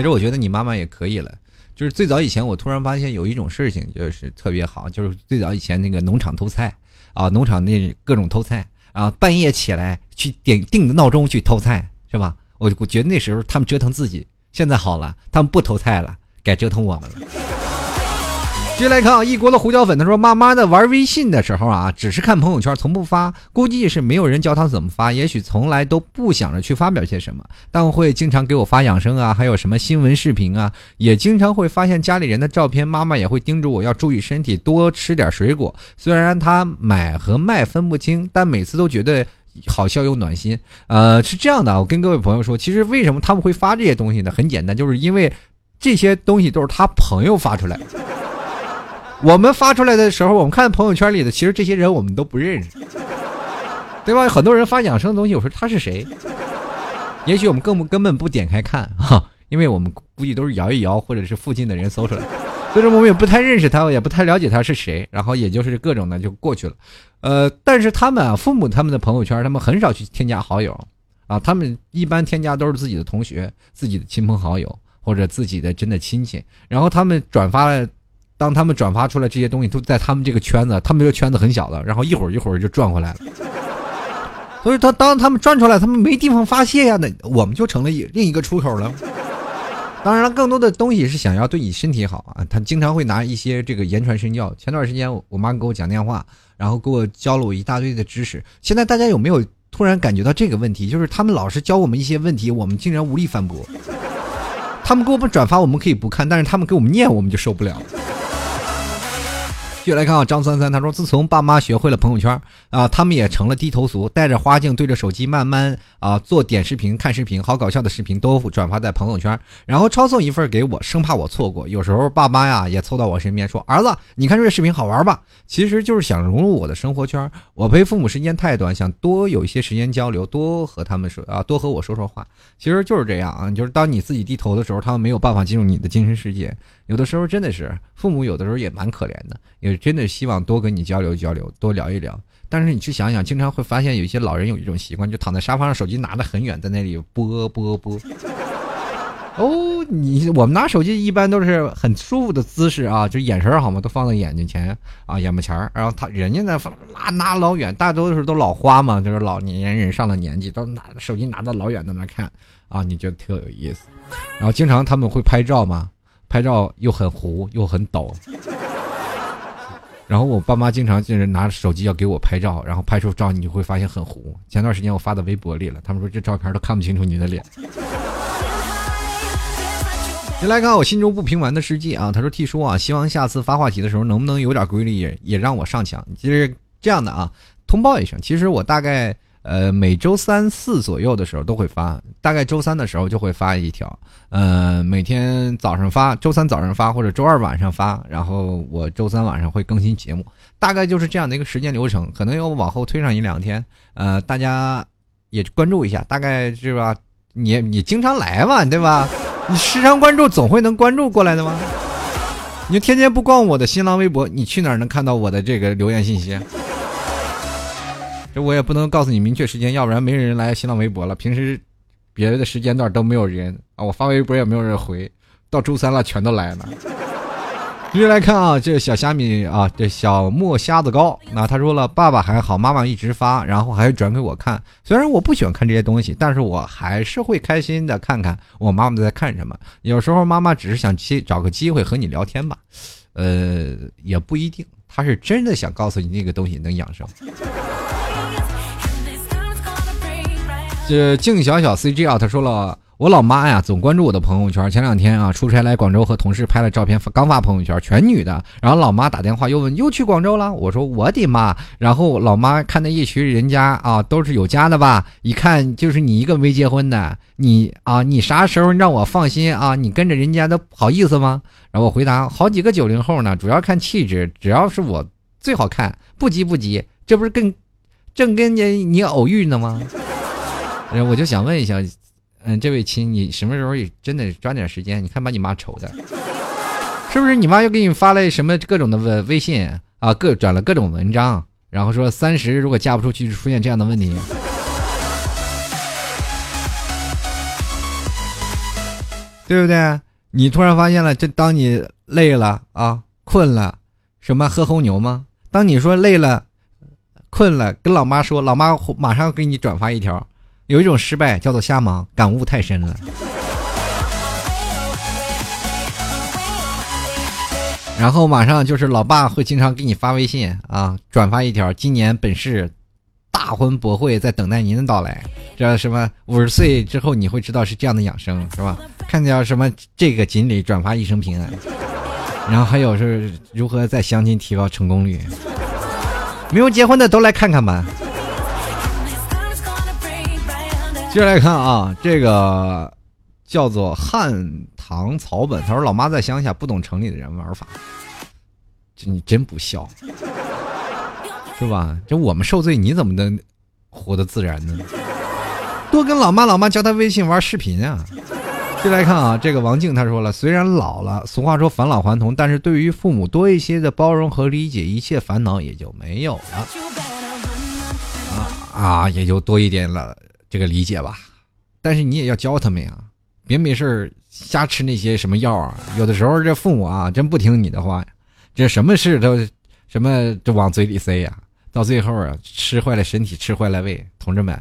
其实我觉得你妈妈也可以了。就是最早以前，我突然发现有一种事情就是特别好，就是最早以前那个农场偷菜啊，农场那各种偷菜啊，半夜起来去点定的闹钟去偷菜，是吧？我我觉得那时候他们折腾自己，现在好了，他们不偷菜了，改折腾我们了。接来看啊，一锅的胡椒粉，他说：“妈妈的玩微信的时候啊，只是看朋友圈，从不发。估计是没有人教他怎么发，也许从来都不想着去发表些什么，但会经常给我发养生啊，还有什么新闻视频啊，也经常会发现家里人的照片。妈妈也会叮嘱我要注意身体，多吃点水果。虽然他买和卖分不清，但每次都觉得好笑又暖心。呃，是这样的，我跟各位朋友说，其实为什么他们会发这些东西呢？很简单，就是因为这些东西都是他朋友发出来。”我们发出来的时候，我们看朋友圈里的，其实这些人我们都不认识，对吧？很多人发养生的东西，我说他是谁？也许我们根本根本不点开看 哈，因为我们估计都是摇一摇，或者是附近的人搜出来，所以说我们也不太认识他，也不太了解他是谁，然后也就是各种的就过去了。呃，但是他们啊，父母他们的朋友圈，他们很少去添加好友啊，他们一般添加都是自己的同学、自己的亲朋好友或者自己的真的亲戚，然后他们转发了。当他们转发出来这些东西，都在他们这个圈子，他们这个圈子很小的，然后一会儿一会儿就转回来了。所以，他当他们转出来，他们没地方发泄呀，那我们就成了另一个出口了。当然了，更多的东西是想要对你身体好啊。他经常会拿一些这个言传身教。前段时间，我妈给我讲电话，然后给我教了我一大堆的知识。现在大家有没有突然感觉到这个问题？就是他们老是教我们一些问题，我们竟然无力反驳。他们给我们转发，我们可以不看，但是他们给我们念，我们就受不了。继续来看啊，张三三他说，自从爸妈学会了朋友圈啊，他们也成了低头族，带着花镜对着手机慢慢啊做点视频、看视频，好搞笑的视频都转发在朋友圈，然后抄送一份给我，生怕我错过。有时候爸妈呀也凑到我身边说：“儿子，你看这视频好玩吧？”其实就是想融入我的生活圈。我陪父母时间太短，想多有一些时间交流，多和他们说啊，多和我说说话。其实就是这样啊，就是当你自己低头的时候，他们没有办法进入你的精神世界。有的时候真的是父母，有的时候也蛮可怜的，也真的希望多跟你交流交流，多聊一聊。但是你去想想，经常会发现有一些老人有一种习惯，就躺在沙发上，手机拿得很远，在那里播播播。哦，你我们拿手机一般都是很舒服的姿势啊，就眼神好嘛，都放在眼睛前啊，眼巴前儿。然后他人家呢，拿拿老远，大多数都老花嘛，就是老年人上了年纪，都拿手机拿到老远在那看啊，你觉得特有意思。然后经常他们会拍照嘛。拍照又很糊又很抖，然后我爸妈经常就是拿着手机要给我拍照，然后拍出照你就会发现很糊。前段时间我发到微博里了，他们说这照片都看不清楚你的脸。你来看我心中不平凡的世界啊，他说 T 叔啊，希望下次发话题的时候能不能有点规律，也也让我上墙。其实这样的啊，通报一声，其实我大概。呃，每周三四左右的时候都会发，大概周三的时候就会发一条。呃，每天早上发，周三早上发或者周二晚上发，然后我周三晚上会更新节目，大概就是这样的一个时间流程，可能要往后推上一两天。呃，大家也关注一下，大概是吧？你你经常来嘛，对吧？你时常关注，总会能关注过来的吗？你天天不逛我的新浪微博，你去哪儿能看到我的这个留言信息？这我也不能告诉你明确时间，要不然没人来新浪微博了。平时别的时间段都没有人啊，我发微博也没有人回，到周三了全都来了。继续来看啊，这小虾米啊，这小墨瞎子糕，那他说了，爸爸还好，妈妈一直发，然后还转给我看。虽然我不喜欢看这些东西，但是我还是会开心的看看我妈妈在看什么。有时候妈妈只是想机找个机会和你聊天吧，呃，也不一定，她是真的想告诉你那个东西能养生。这静小小 C G 啊，他说了，我老妈呀总关注我的朋友圈。前两天啊出差来广州，和同事拍了照片，刚发朋友圈，全女的。然后老妈打电话又问，又去广州了？我说我的妈！然后老妈看那一群人家啊，都是有家的吧？一看就是你一个没结婚的，你啊，你啥时候让我放心啊？你跟着人家都好意思吗？然后我回答，好几个九零后呢，主要看气质，只要是我。最好看，不急不急，这不是跟正跟你你偶遇呢吗？我就想问一下，嗯，这位亲，你什么时候也真的抓点时间？你看把你妈愁的，是不是？你妈又给你发了什么各种的微微信啊？各转了各种文章，然后说三十如果嫁不出去就出现这样的问题，对不对？你突然发现了，这当你累了啊，困了，什么喝红牛吗？当你说累了、困了，跟老妈说，老妈马上给你转发一条。有一种失败叫做瞎忙，感悟太深了。然后马上就是老爸会经常给你发微信啊，转发一条：今年本市大婚博会在等待您的到来。这什么五十岁之后你会知道是这样的养生是吧？看见什么这个锦鲤转发一生平安。然后还有是如何在相亲提高成功率？没有结婚的都来看看吧。接着来看啊，这个叫做汉唐草本，他说：“老妈在乡下，不懂城里的人玩法，这你真不孝，是吧？这我们受罪，你怎么能活得自然呢？多跟老妈，老妈教他微信玩视频啊。”接来看啊，这个王静他说了：“虽然老了，俗话说返老还童，但是对于父母多一些的包容和理解，一切烦恼也就没有了啊啊，也就多一点了。”这个理解吧，但是你也要教他们呀，别没事瞎吃那些什么药啊。有的时候这父母啊，真不听你的话，这什么事都什么都往嘴里塞呀，到最后啊，吃坏了身体，吃坏了胃。同志们，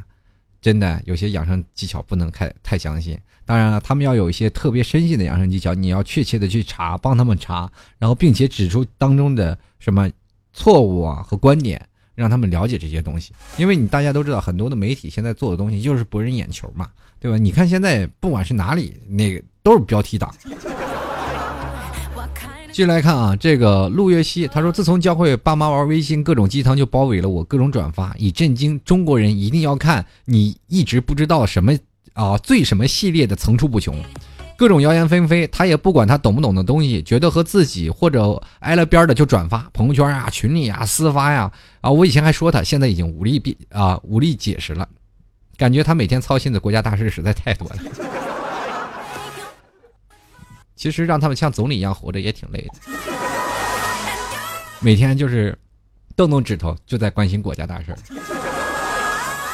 真的有些养生技巧不能太太相信。当然了，他们要有一些特别深信的养生技巧，你要确切的去查，帮他们查，然后并且指出当中的什么错误啊和观点。让他们了解这些东西，因为你大家都知道，很多的媒体现在做的东西就是博人眼球嘛，对吧？你看现在不管是哪里，那个都是标题党。继续来看啊，这个陆月熙他说，自从教会爸妈玩微信，各种鸡汤就包围了我，各种转发，以震惊中国人一定要看你一直不知道什么啊最什么系列的层出不穷。各种谣言纷飞，他也不管他懂不懂的东西，觉得和自己或者挨了边的就转发朋友圈啊、群里啊、私发呀啊！我以前还说他，现在已经无力辩啊，无力解释了，感觉他每天操心的国家大事实在太多了。其实让他们像总理一样活着也挺累的，每天就是动动指头就在关心国家大事。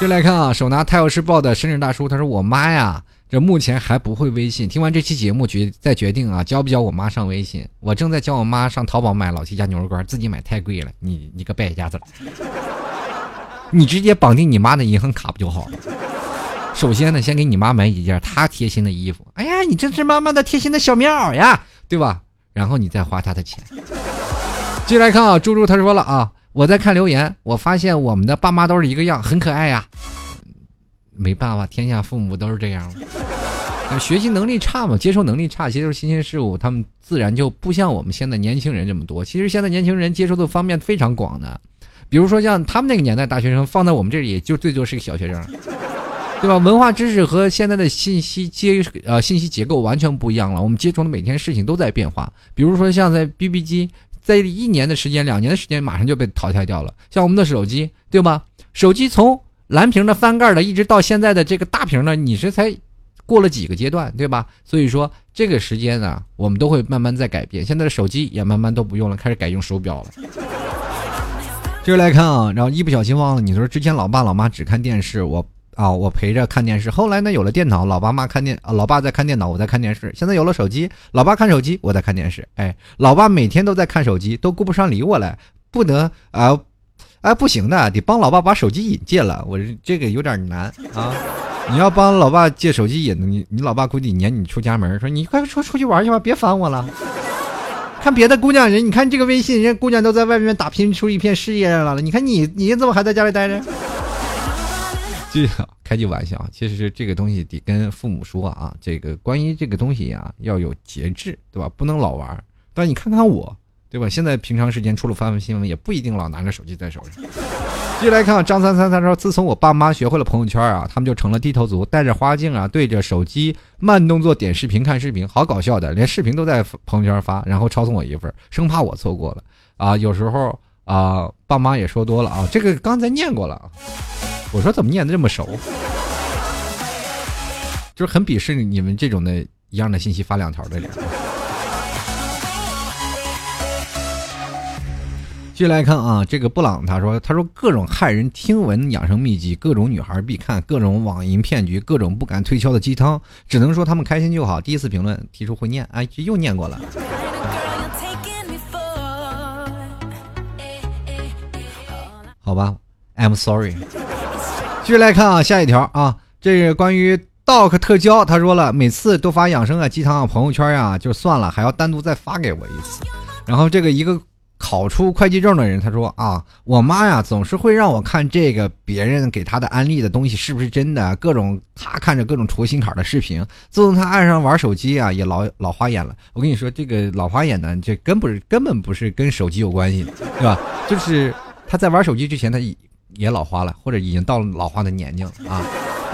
就来看啊，手拿《泰晤士报》的深圳大叔，他说：“我妈呀。”目前还不会微信，听完这期节目决再决定啊，教不教我妈上微信？我正在教我妈上淘宝买老七家牛肉干，自己买太贵了。你你个败家子，你直接绑定你妈的银行卡不就好了？首先呢，先给你妈买几件她贴心的衣服。哎呀，你真是妈妈的贴心的小棉袄呀，对吧？然后你再花她的钱。进来看啊，猪猪他说了啊，我在看留言，我发现我们的爸妈都是一个样，很可爱呀。没办法，天下父母都是这样。学习能力差嘛，接受能力差，接受新鲜事物，他们自然就不像我们现在年轻人这么多。其实现在年轻人接受的方面非常广的，比如说像他们那个年代大学生，放在我们这里也就最多是个小学生，对吧？文化知识和现在的信息接呃信息结构完全不一样了。我们接触的每天事情都在变化。比如说像在 BB 机，在一年的时间、两年的时间，马上就被淘汰掉了。像我们的手机，对吧？手机从蓝屏的、翻盖的，一直到现在的这个大屏的，你是才过了几个阶段，对吧？所以说这个时间呢，我们都会慢慢在改变。现在的手机也慢慢都不用了，开始改用手表了。接着来看啊，然后一不小心忘了，你说之前老爸老妈只看电视，我啊我陪着看电视。后来呢有了电脑，老爸妈看电，老爸在看电脑，我在看电视。现在有了手机，老爸看手机，我在看电视。哎，老爸每天都在看手机，都顾不上理我了，不能啊。哎，不行的，得帮老爸把手机瘾戒了。我这个有点难啊！你要帮老爸戒手机瘾，你你老爸估计撵你出家门，说你快出出去玩去吧，别烦我了。看别的姑娘人，你看这个微信，人家姑娘都在外面打拼出一片事业来了，你看你你怎么还在家里待着？这开句玩笑，其实这个东西得跟父母说啊，这个关于这个东西呀，要有节制，对吧？不能老玩。但你看看我。对吧？现在平常时间除了发发新闻，也不一定老拿着手机在手上。继续来看张三三，他说：“自从我爸妈学会了朋友圈啊，他们就成了低头族，戴着花镜啊，对着手机慢动作点视频看视频，好搞笑的，连视频都在朋友圈发，然后抄送我一份，生怕我错过了啊。有时候啊，爸妈也说多了啊，这个刚才念过了。我说怎么念的这么熟？就是很鄙视你们这种的一样的信息发两条的人。继续来看啊，这个布朗他说：“他说各种骇人听闻养生秘籍，各种女孩必看，各种网银骗局，各种不敢推销的鸡汤，只能说他们开心就好。”第一次评论提出会念，哎，又念过了。好吧，I'm sorry。继续来看啊，下一条啊，这是关于 Doc 特教，他说了，每次都发养生啊、鸡汤啊、朋友圈呀，就算了，还要单独再发给我一次。然后这个一个。考出会计证的人，他说啊，我妈呀总是会让我看这个别人给她的安利的东西是不是真的，各种他看着各种戳心坎的视频。自从他爱上玩手机啊，也老老花眼了。我跟你说，这个老花眼呢，这根本根本不是跟手机有关系，对吧？就是他在玩手机之前，他也老花了，或者已经到了老花的年纪了啊。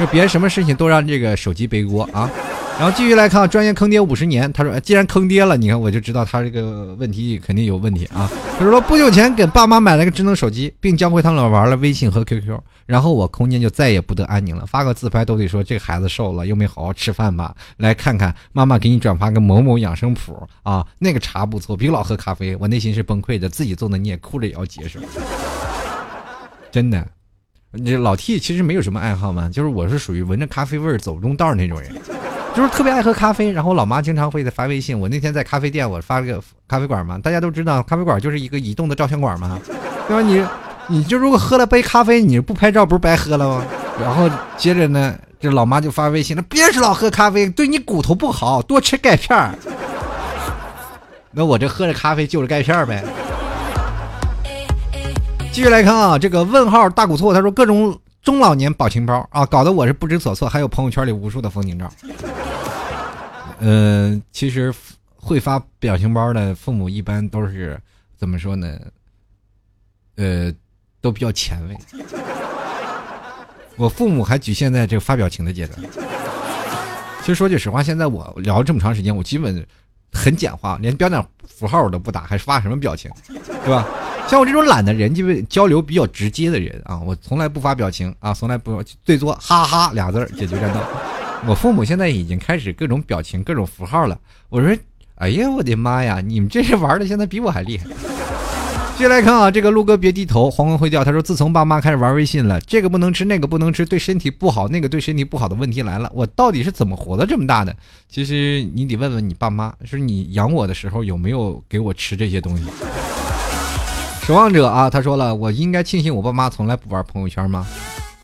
就别什么事情都让这个手机背锅啊。然后继续来看，专业坑爹五十年。他说：“既然坑爹了，你看我就知道他这个问题肯定有问题啊。”他说：“不久前给爸妈买了个智能手机，并教会他们玩了微信和 QQ，然后我空间就再也不得安宁了。发个自拍都得说这个孩子瘦了，又没好好吃饭吧？来看看，妈妈给你转发个某某养生谱啊，那个茶不错，比老喝咖啡。我内心是崩溃的，自己做的你也哭着也要接受。真的，这老 T 其实没有什么爱好嘛，就是我是属于闻着咖啡味儿走不动道那种人。”就是特别爱喝咖啡，然后我老妈经常会在发微信。我那天在咖啡店，我发了个咖啡馆嘛，大家都知道咖啡馆就是一个移动的照相馆嘛，对吧？你，你就如果喝了杯咖啡，你不拍照不是白喝了吗？然后接着呢，这老妈就发微信了，别是老喝咖啡，对你骨头不好，多吃钙片那我这喝着咖啡就着钙片呗。继续来看啊，这个问号大古错，他说各种。中老年表情包啊，搞得我是不知所措。还有朋友圈里无数的风景照。嗯，其实会发表情包的父母一般都是怎么说呢？呃，都比较前卫。我父母还局限在这个发表情的阶段。其实说句实话，现在我聊这么长时间，我基本很简化，连标点符号我都不打，还发什么表情，对吧？像我这种懒的人，就是交流比较直接的人啊，我从来不发表情啊，从来不最多哈哈俩字解决战斗。我父母现在已经开始各种表情、各种符号了。我说，哎呀，我的妈呀，你们这是玩的，现在比我还厉害。接下来看啊，这个陆哥别低头，黄昏会掉。他说，自从爸妈开始玩微信了，这个不能吃，那个不能吃，对身体不好，那个对身体不好的问题来了，我到底是怎么活的这么大的？其实你得问问你爸妈，说你养我的时候有没有给我吃这些东西。守望者啊，他说了，我应该庆幸我爸妈从来不玩朋友圈吗？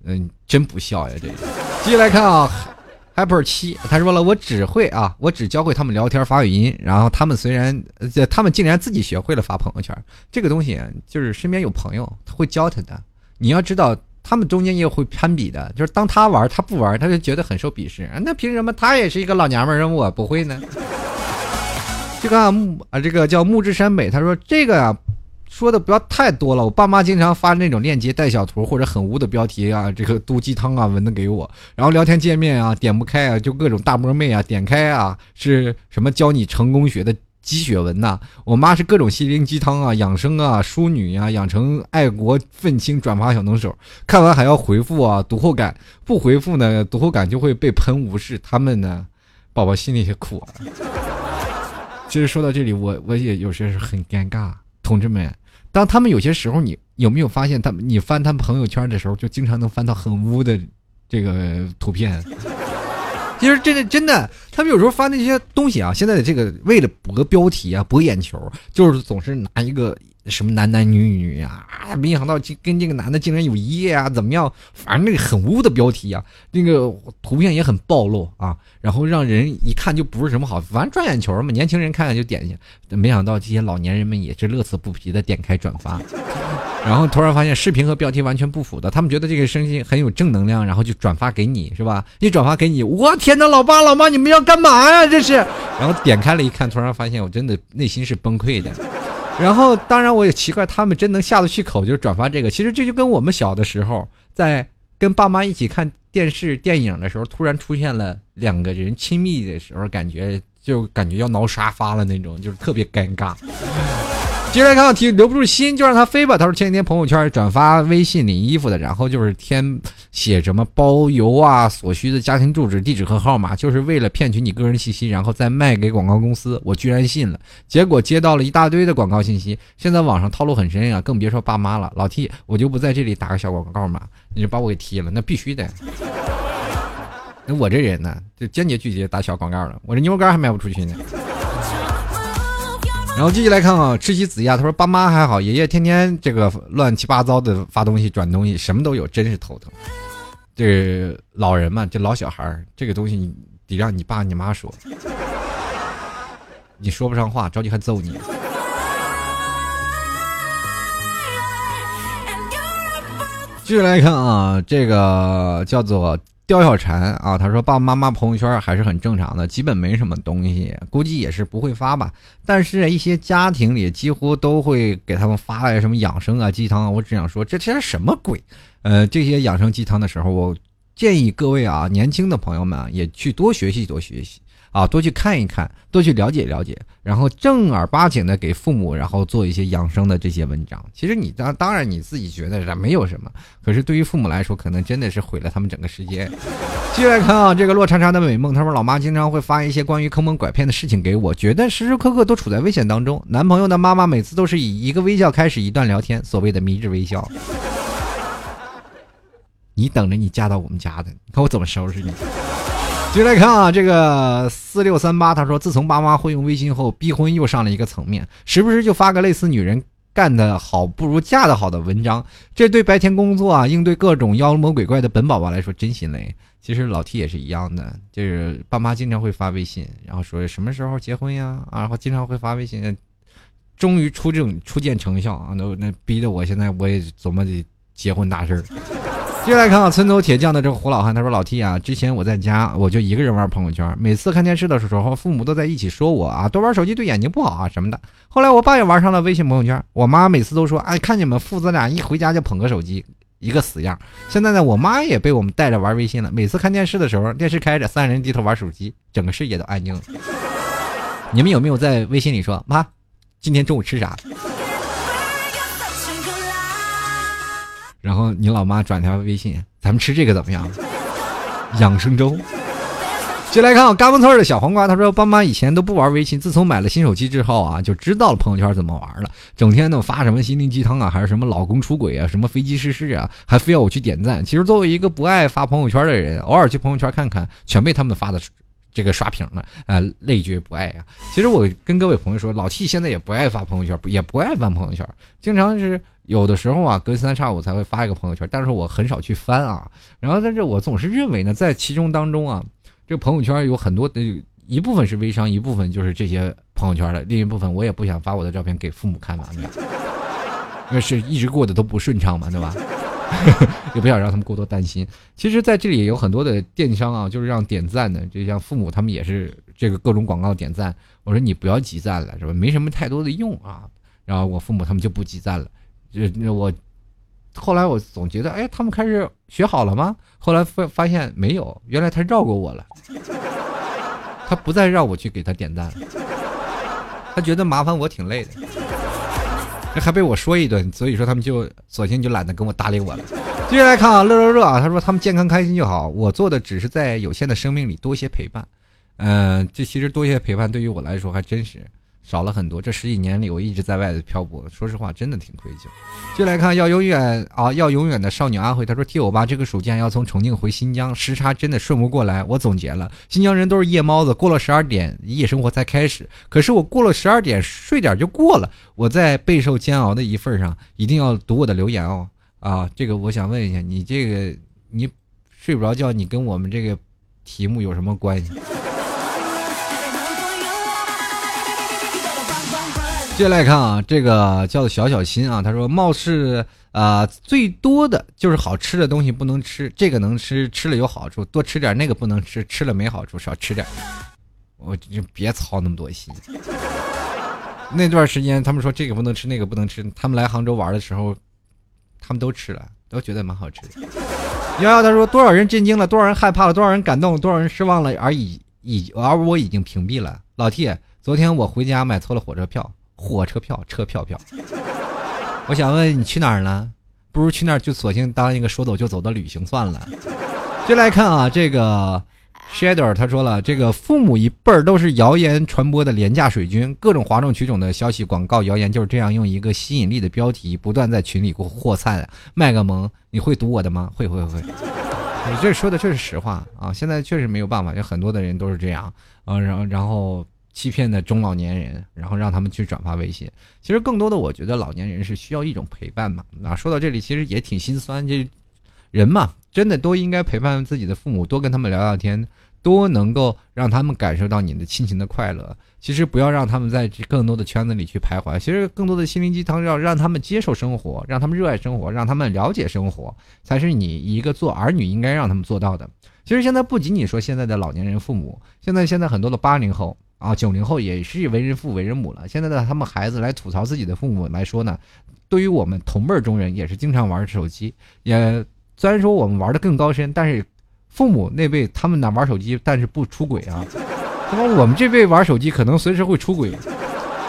嗯，真不孝呀，这。继续来看啊，Hyper 七，他说了，我只会啊，我只教会他们聊天发语音，然后他们虽然，呃他们竟然自己学会了发朋友圈，这个东西就是身边有朋友会教他的。你要知道，他们中间也会攀比的，就是当他玩他不玩，他就觉得很受鄙视。那凭什么他也是一个老娘们儿，我不会呢？这个木啊，这个叫木之山北，他说这个啊。说的不要太多了，我爸妈经常发那种链接带小图或者很污的标题啊，这个毒鸡汤啊文的给我，然后聊天界面啊点不开啊，就各种大波妹啊点开啊是什么教你成功学的鸡血文呐？我妈是各种心灵鸡汤啊养生啊淑女啊养成爱国愤青转发小能手，看完还要回复啊读后感，不回复呢读后感就会被喷无视，他们呢宝宝心里也苦。其实说到这里，我我也有些是很尴尬。同志们，当他们有些时候，你有没有发现，他们你翻他们朋友圈的时候，就经常能翻到很污的这个图片。其实真的真的，他们有时候发那些东西啊，现在的这个为了博标题啊，博眼球，就是总是拿一个。什么男男女女呀？啊，没想到跟这个男的竟然有一夜啊？怎么样？反正那个很污的标题啊，那个图片也很暴露啊，然后让人一看就不是什么好，反正赚眼球嘛。年轻人看看就点一下，没想到这些老年人们也是乐此不疲的点开转发，然后突然发现视频和标题完全不符的，他们觉得这个声音很有正能量，然后就转发给你是吧？一转发给你，我天哪，老爸老妈，你们要干嘛呀？这是，然后点开了一看，突然发现我真的内心是崩溃的。然后，当然我也奇怪，他们真能下得去口，就转发这个。其实这就跟我们小的时候，在跟爸妈一起看电视电影的时候，突然出现了两个人亲密的时候，感觉就感觉要挠沙发了那种，就是特别尴尬。接着来看题，留不住心就让他飞吧。他说前几天朋友圈转发微信领衣服的，然后就是填写什么包邮啊、所需的家庭住址、地址和号码，就是为了骗取你个人信息，然后再卖给广告公司。我居然信了，结果接到了一大堆的广告信息。现在网上套路很深啊，更别说爸妈了。老 T，我就不在这里打个小广告嘛，你就把我给踢了，那必须的。那我这人呢，就坚决拒绝打小广告了。我这牛肉干还卖不出去呢。然后继续来看啊，吃鸡子呀，他说爸妈还好，爷爷天天这个乱七八糟的发东西、转东西，什么都有，真是头疼。这老人嘛，这老小孩这个东西得让你爸你妈说，你说不上话，着急还揍你。继续来看啊，这个叫做。刁小婵啊，他说爸爸妈妈朋友圈还是很正常的，基本没什么东西，估计也是不会发吧。但是，一些家庭里几乎都会给他们发来什么养生啊、鸡汤啊。我只想说，这些什么鬼？呃，这些养生鸡汤的时候，我建议各位啊，年轻的朋友们也去多学习，多学习。啊，多去看一看，多去了解了解，然后正儿八经的给父母，然后做一些养生的这些文章。其实你当当然你自己觉得没有什么，可是对于父母来说，可能真的是毁了他们整个世界。接下来看啊，这个洛叉叉的美梦，他说老妈经常会发一些关于坑蒙拐骗的事情给我，觉得时时刻刻都处在危险当中。男朋友的妈妈每次都是以一个微笑开始一段聊天，所谓的迷之微笑。你等着你嫁到我们家的，你看我怎么收拾你。接来看啊，这个四六三八他说，自从爸妈会用微信后，逼婚又上了一个层面，时不时就发个类似“女人干的好不如嫁的好”的文章，这对白天工作啊，应对各种妖魔鬼怪的本宝宝来说真心累。其实老 T 也是一样的，就是爸妈经常会发微信，然后说什么时候结婚呀，然后经常会发微信，终于出证初见成效啊，那那逼得我现在我也琢磨的结婚大事儿。接下来看啊，村头铁匠的这个胡老汉，他说：“老 T 啊，之前我在家，我就一个人玩朋友圈，每次看电视的时候，父母都在一起说我啊，多玩手机对眼睛不好啊什么的。后来我爸也玩上了微信朋友圈，我妈每次都说，哎，看你们父子俩一回家就捧个手机，一个死样。现在呢，我妈也被我们带着玩微信了，每次看电视的时候，电视开着，三人低头玩手机，整个世界都安静了。你们有没有在微信里说，妈，今天中午吃啥？”然后你老妈转条微信，咱们吃这个怎么样？养生粥。接来看我，嘎嘣脆的小黄瓜，他说爸妈以前都不玩微信，自从买了新手机之后啊，就知道了朋友圈怎么玩了。整天呢发什么心灵鸡汤啊，还是什么老公出轨啊，什么飞机失事啊，还非要我去点赞。其实作为一个不爱发朋友圈的人，偶尔去朋友圈看看，全被他们发的这个刷屏了啊，累觉不爱啊。其实我跟各位朋友说，老 T 现在也不爱发朋友圈，也不爱翻朋友圈，经常是。有的时候啊，隔三差五才会发一个朋友圈，但是我很少去翻啊。然后，但是我总是认为呢，在其中当中啊，这朋友圈有很多的一部分是微商，一部分就是这些朋友圈的，另一部分我也不想发我的照片给父母看嘛，因为是一直过得都不顺畅嘛，对吧？也不想让他们过多担心。其实，在这里有很多的电商啊，就是让点赞的，就像父母他们也是这个各种广告点赞。我说你不要集赞了，是吧？没什么太多的用啊。然后我父母他们就不集赞了。就我，后来我总觉得，哎，他们开始学好了吗？后来发发现没有，原来他绕过我了，他不再让我去给他点赞了，他觉得麻烦我挺累的，还被我说一顿，所以说他们就索性就懒得跟我搭理我了。接下来看啊，乐乐乐啊，他说他们健康开心就好，我做的只是在有限的生命里多些陪伴，嗯，这其实多些陪伴对于我来说还真是。少了很多，这十几年里我一直在外头漂泊，说实话真的挺愧疚。就来看要永远啊，要永远的少女阿慧，她说替我吧，这个暑假要从重庆回新疆，时差真的顺不过来。我总结了，新疆人都是夜猫子，过了十二点夜生活才开始。可是我过了十二点睡点就过了。我在备受煎熬的一份上，一定要读我的留言哦。啊，这个我想问一下，你这个你睡不着觉，你跟我们这个题目有什么关系？接下来看啊，这个叫做小小心啊，他说貌似啊最多的就是好吃的东西不能吃，这个能吃，吃了有好处，多吃点；那个不能吃，吃了没好处，少吃点。我就别操那么多心。那段时间他们说这个不能吃，那个不能吃，他们来杭州玩的时候，他们都吃了，都觉得蛮好吃的。瑶瑶他说多少人震惊了，多少人害怕了，多少人感动，多少人失望了，而已已而我已经屏蔽了。老 T，昨天我回家买错了火车票。火车票、车票票。我想问你去哪儿了？不如去那儿就索性当一个说走就走的旅行算了。接来看啊，这个 Shadow 他说了，这个父母一辈儿都是谣言传播的廉价水军，各种哗众取宠的消息、广告、谣言就是这样用一个吸引力的标题不断在群里给我和菜，卖个萌。你会读我的吗？会会会。你这说的确是实话啊！现在确实没有办法，有很多的人都是这样啊，然后然后欺骗的中老年人，然后让他们去转发微信。其实更多的，我觉得老年人是需要一种陪伴嘛。啊，说到这里，其实也挺心酸。这人嘛，真的都应该陪伴自己的父母，多跟他们聊聊天。多能够让他们感受到你的亲情的快乐。其实不要让他们在更多的圈子里去徘徊。其实更多的心灵鸡汤要让他们接受生活，让他们热爱生活，让他们了解生活，才是你一个做儿女应该让他们做到的。其实现在不仅仅说现在的老年人父母，现在现在很多的八零后啊、九零后也是为人父为人母了。现在的他们孩子来吐槽自己的父母来说呢，对于我们同辈中人也是经常玩手机。也虽然说我们玩的更高深，但是。父母那辈他们呢玩手机，但是不出轨啊？那么我们这辈玩手机，可能随时会出轨，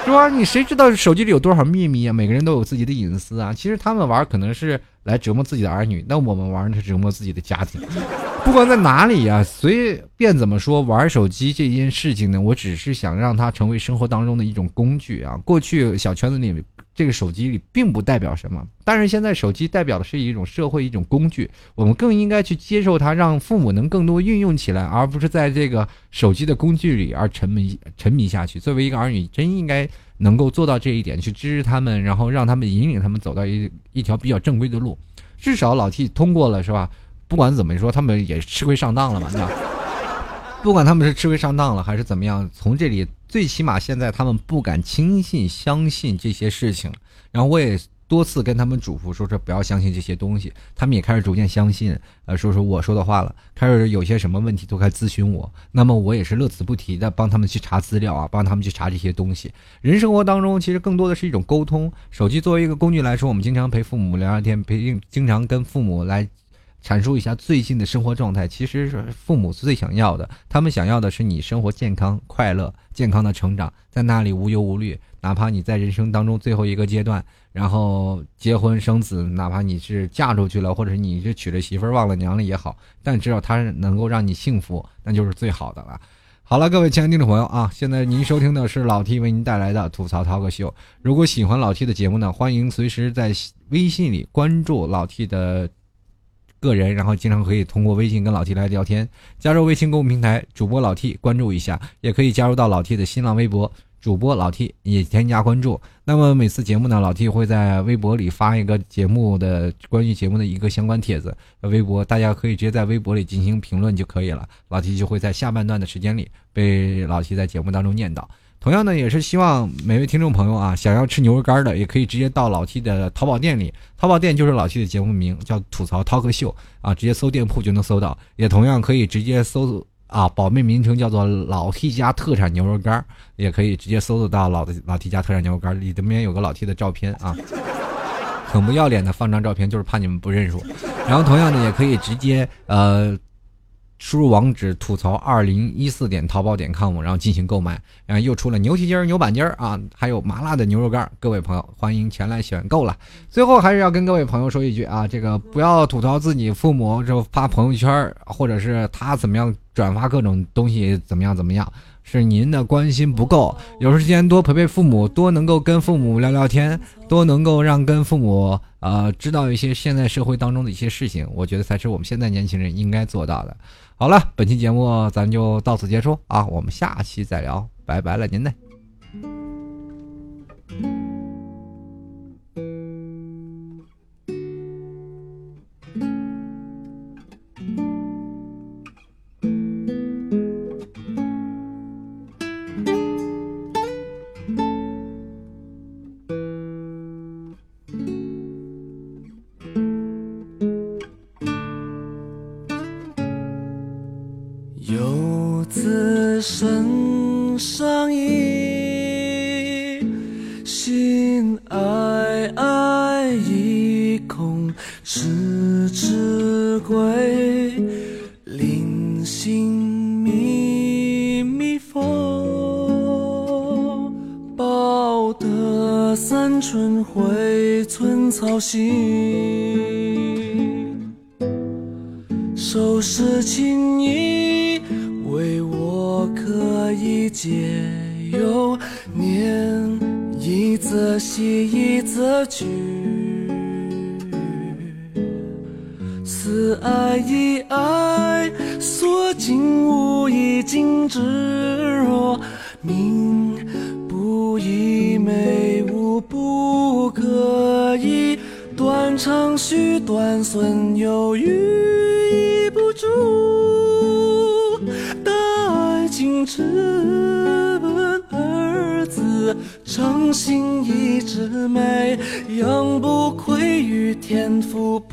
是吧？你谁知道手机里有多少秘密啊？每个人都有自己的隐私啊。其实他们玩可能是来折磨自己的儿女，那我们玩是折磨自己的家庭。不管在哪里呀，随便怎么说，玩手机这件事情呢，我只是想让它成为生活当中的一种工具啊。过去小圈子里。这个手机里并不代表什么，但是现在手机代表的是一种社会一种工具，我们更应该去接受它，让父母能更多运用起来，而不是在这个手机的工具里而沉迷沉迷下去。作为一个儿女，真应该能够做到这一点，去支持他们，然后让他们引领他们走到一一条比较正规的路。至少老 T 通过了，是吧？不管怎么说，他们也吃亏上当了嘛，对吧？不管他们是吃亏上当了还是怎么样，从这里最起码现在他们不敢轻信相信这些事情。然后我也多次跟他们嘱咐说说不要相信这些东西，他们也开始逐渐相信，呃，说说我说的话了，开始有些什么问题都开始咨询我。那么我也是乐此不疲的帮他们去查资料啊，帮他们去查这些东西。人生活当中其实更多的是一种沟通，手机作为一个工具来说，我们经常陪父母聊聊天，陪经常跟父母来。阐述一下最近的生活状态，其实是父母最想要的。他们想要的是你生活健康、快乐、健康的成长，在那里无忧无虑。哪怕你在人生当中最后一个阶段，然后结婚生子，哪怕你是嫁出去了，或者你是娶了媳妇忘了娘了也好，但只要他能够让你幸福，那就是最好的了。好了，各位亲爱的听众朋友啊，现在您收听的是老 T 为您带来的吐槽涛哥秀。如果喜欢老 T 的节目呢，欢迎随时在微信里关注老 T 的。个人，然后经常可以通过微信跟老 T 来聊天，加入微信公众平台主播老 T 关注一下，也可以加入到老 T 的新浪微博主播老 T 也添加关注。那么每次节目呢，老 T 会在微博里发一个节目的关于节目的一个相关帖子，微博大家可以直接在微博里进行评论就可以了，老 T 就会在下半段的时间里被老 T 在节目当中念叨。同样呢，也是希望每位听众朋友啊，想要吃牛肉干的，也可以直接到老 T 的淘宝店里。淘宝店就是老 T 的节目名，叫“吐槽涛哥秀”啊，直接搜店铺就能搜到。也同样可以直接搜啊，宝贝名称叫做“老 T 家特产牛肉干”，也可以直接搜索到老的老 T 家特产牛肉干，里面有个老 T 的照片啊，很不要脸的放张照片，就是怕你们不认识我。然后同样的，也可以直接呃。输入网址吐槽二零一四点淘宝点 com，然后进行购买。然后又出了牛蹄筋儿、牛板筋儿啊，还有麻辣的牛肉干，各位朋友欢迎前来选购了。最后还是要跟各位朋友说一句啊，这个不要吐槽自己父母就发朋友圈，或者是他怎么样转发各种东西怎么样怎么样。是您的关心不够，有时间多陪陪父母，多能够跟父母聊聊天，多能够让跟父母呃知道一些现在社会当中的一些事情，我觉得才是我们现在年轻人应该做到的。好了，本期节目咱就到此结束啊，我们下期再聊，拜拜了您嘞。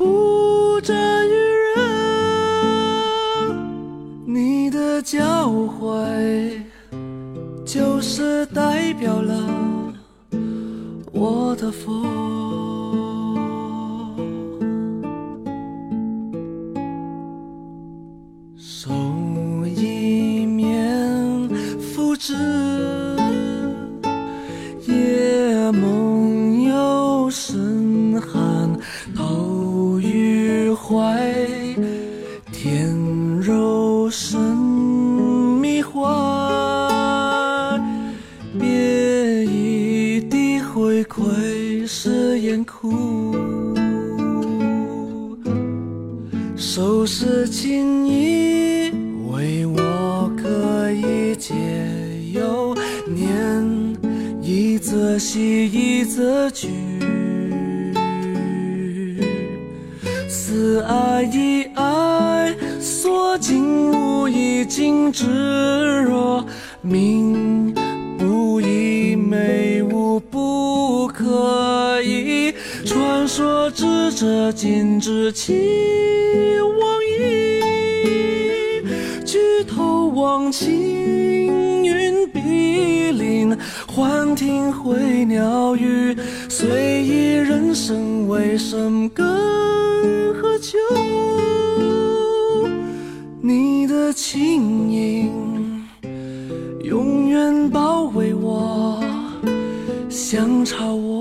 不沾于人。你的教诲，就是代表了我的佛。手一捻，复制收拾情意，为我可以解忧。念一则喜，一则惧。思爱一爱，所尽无一尽之若命说智者尽知其往意，举头望青云碧林，幻听回鸟语。随意人生为生根何求？你的轻盈永远包围我，想朝我。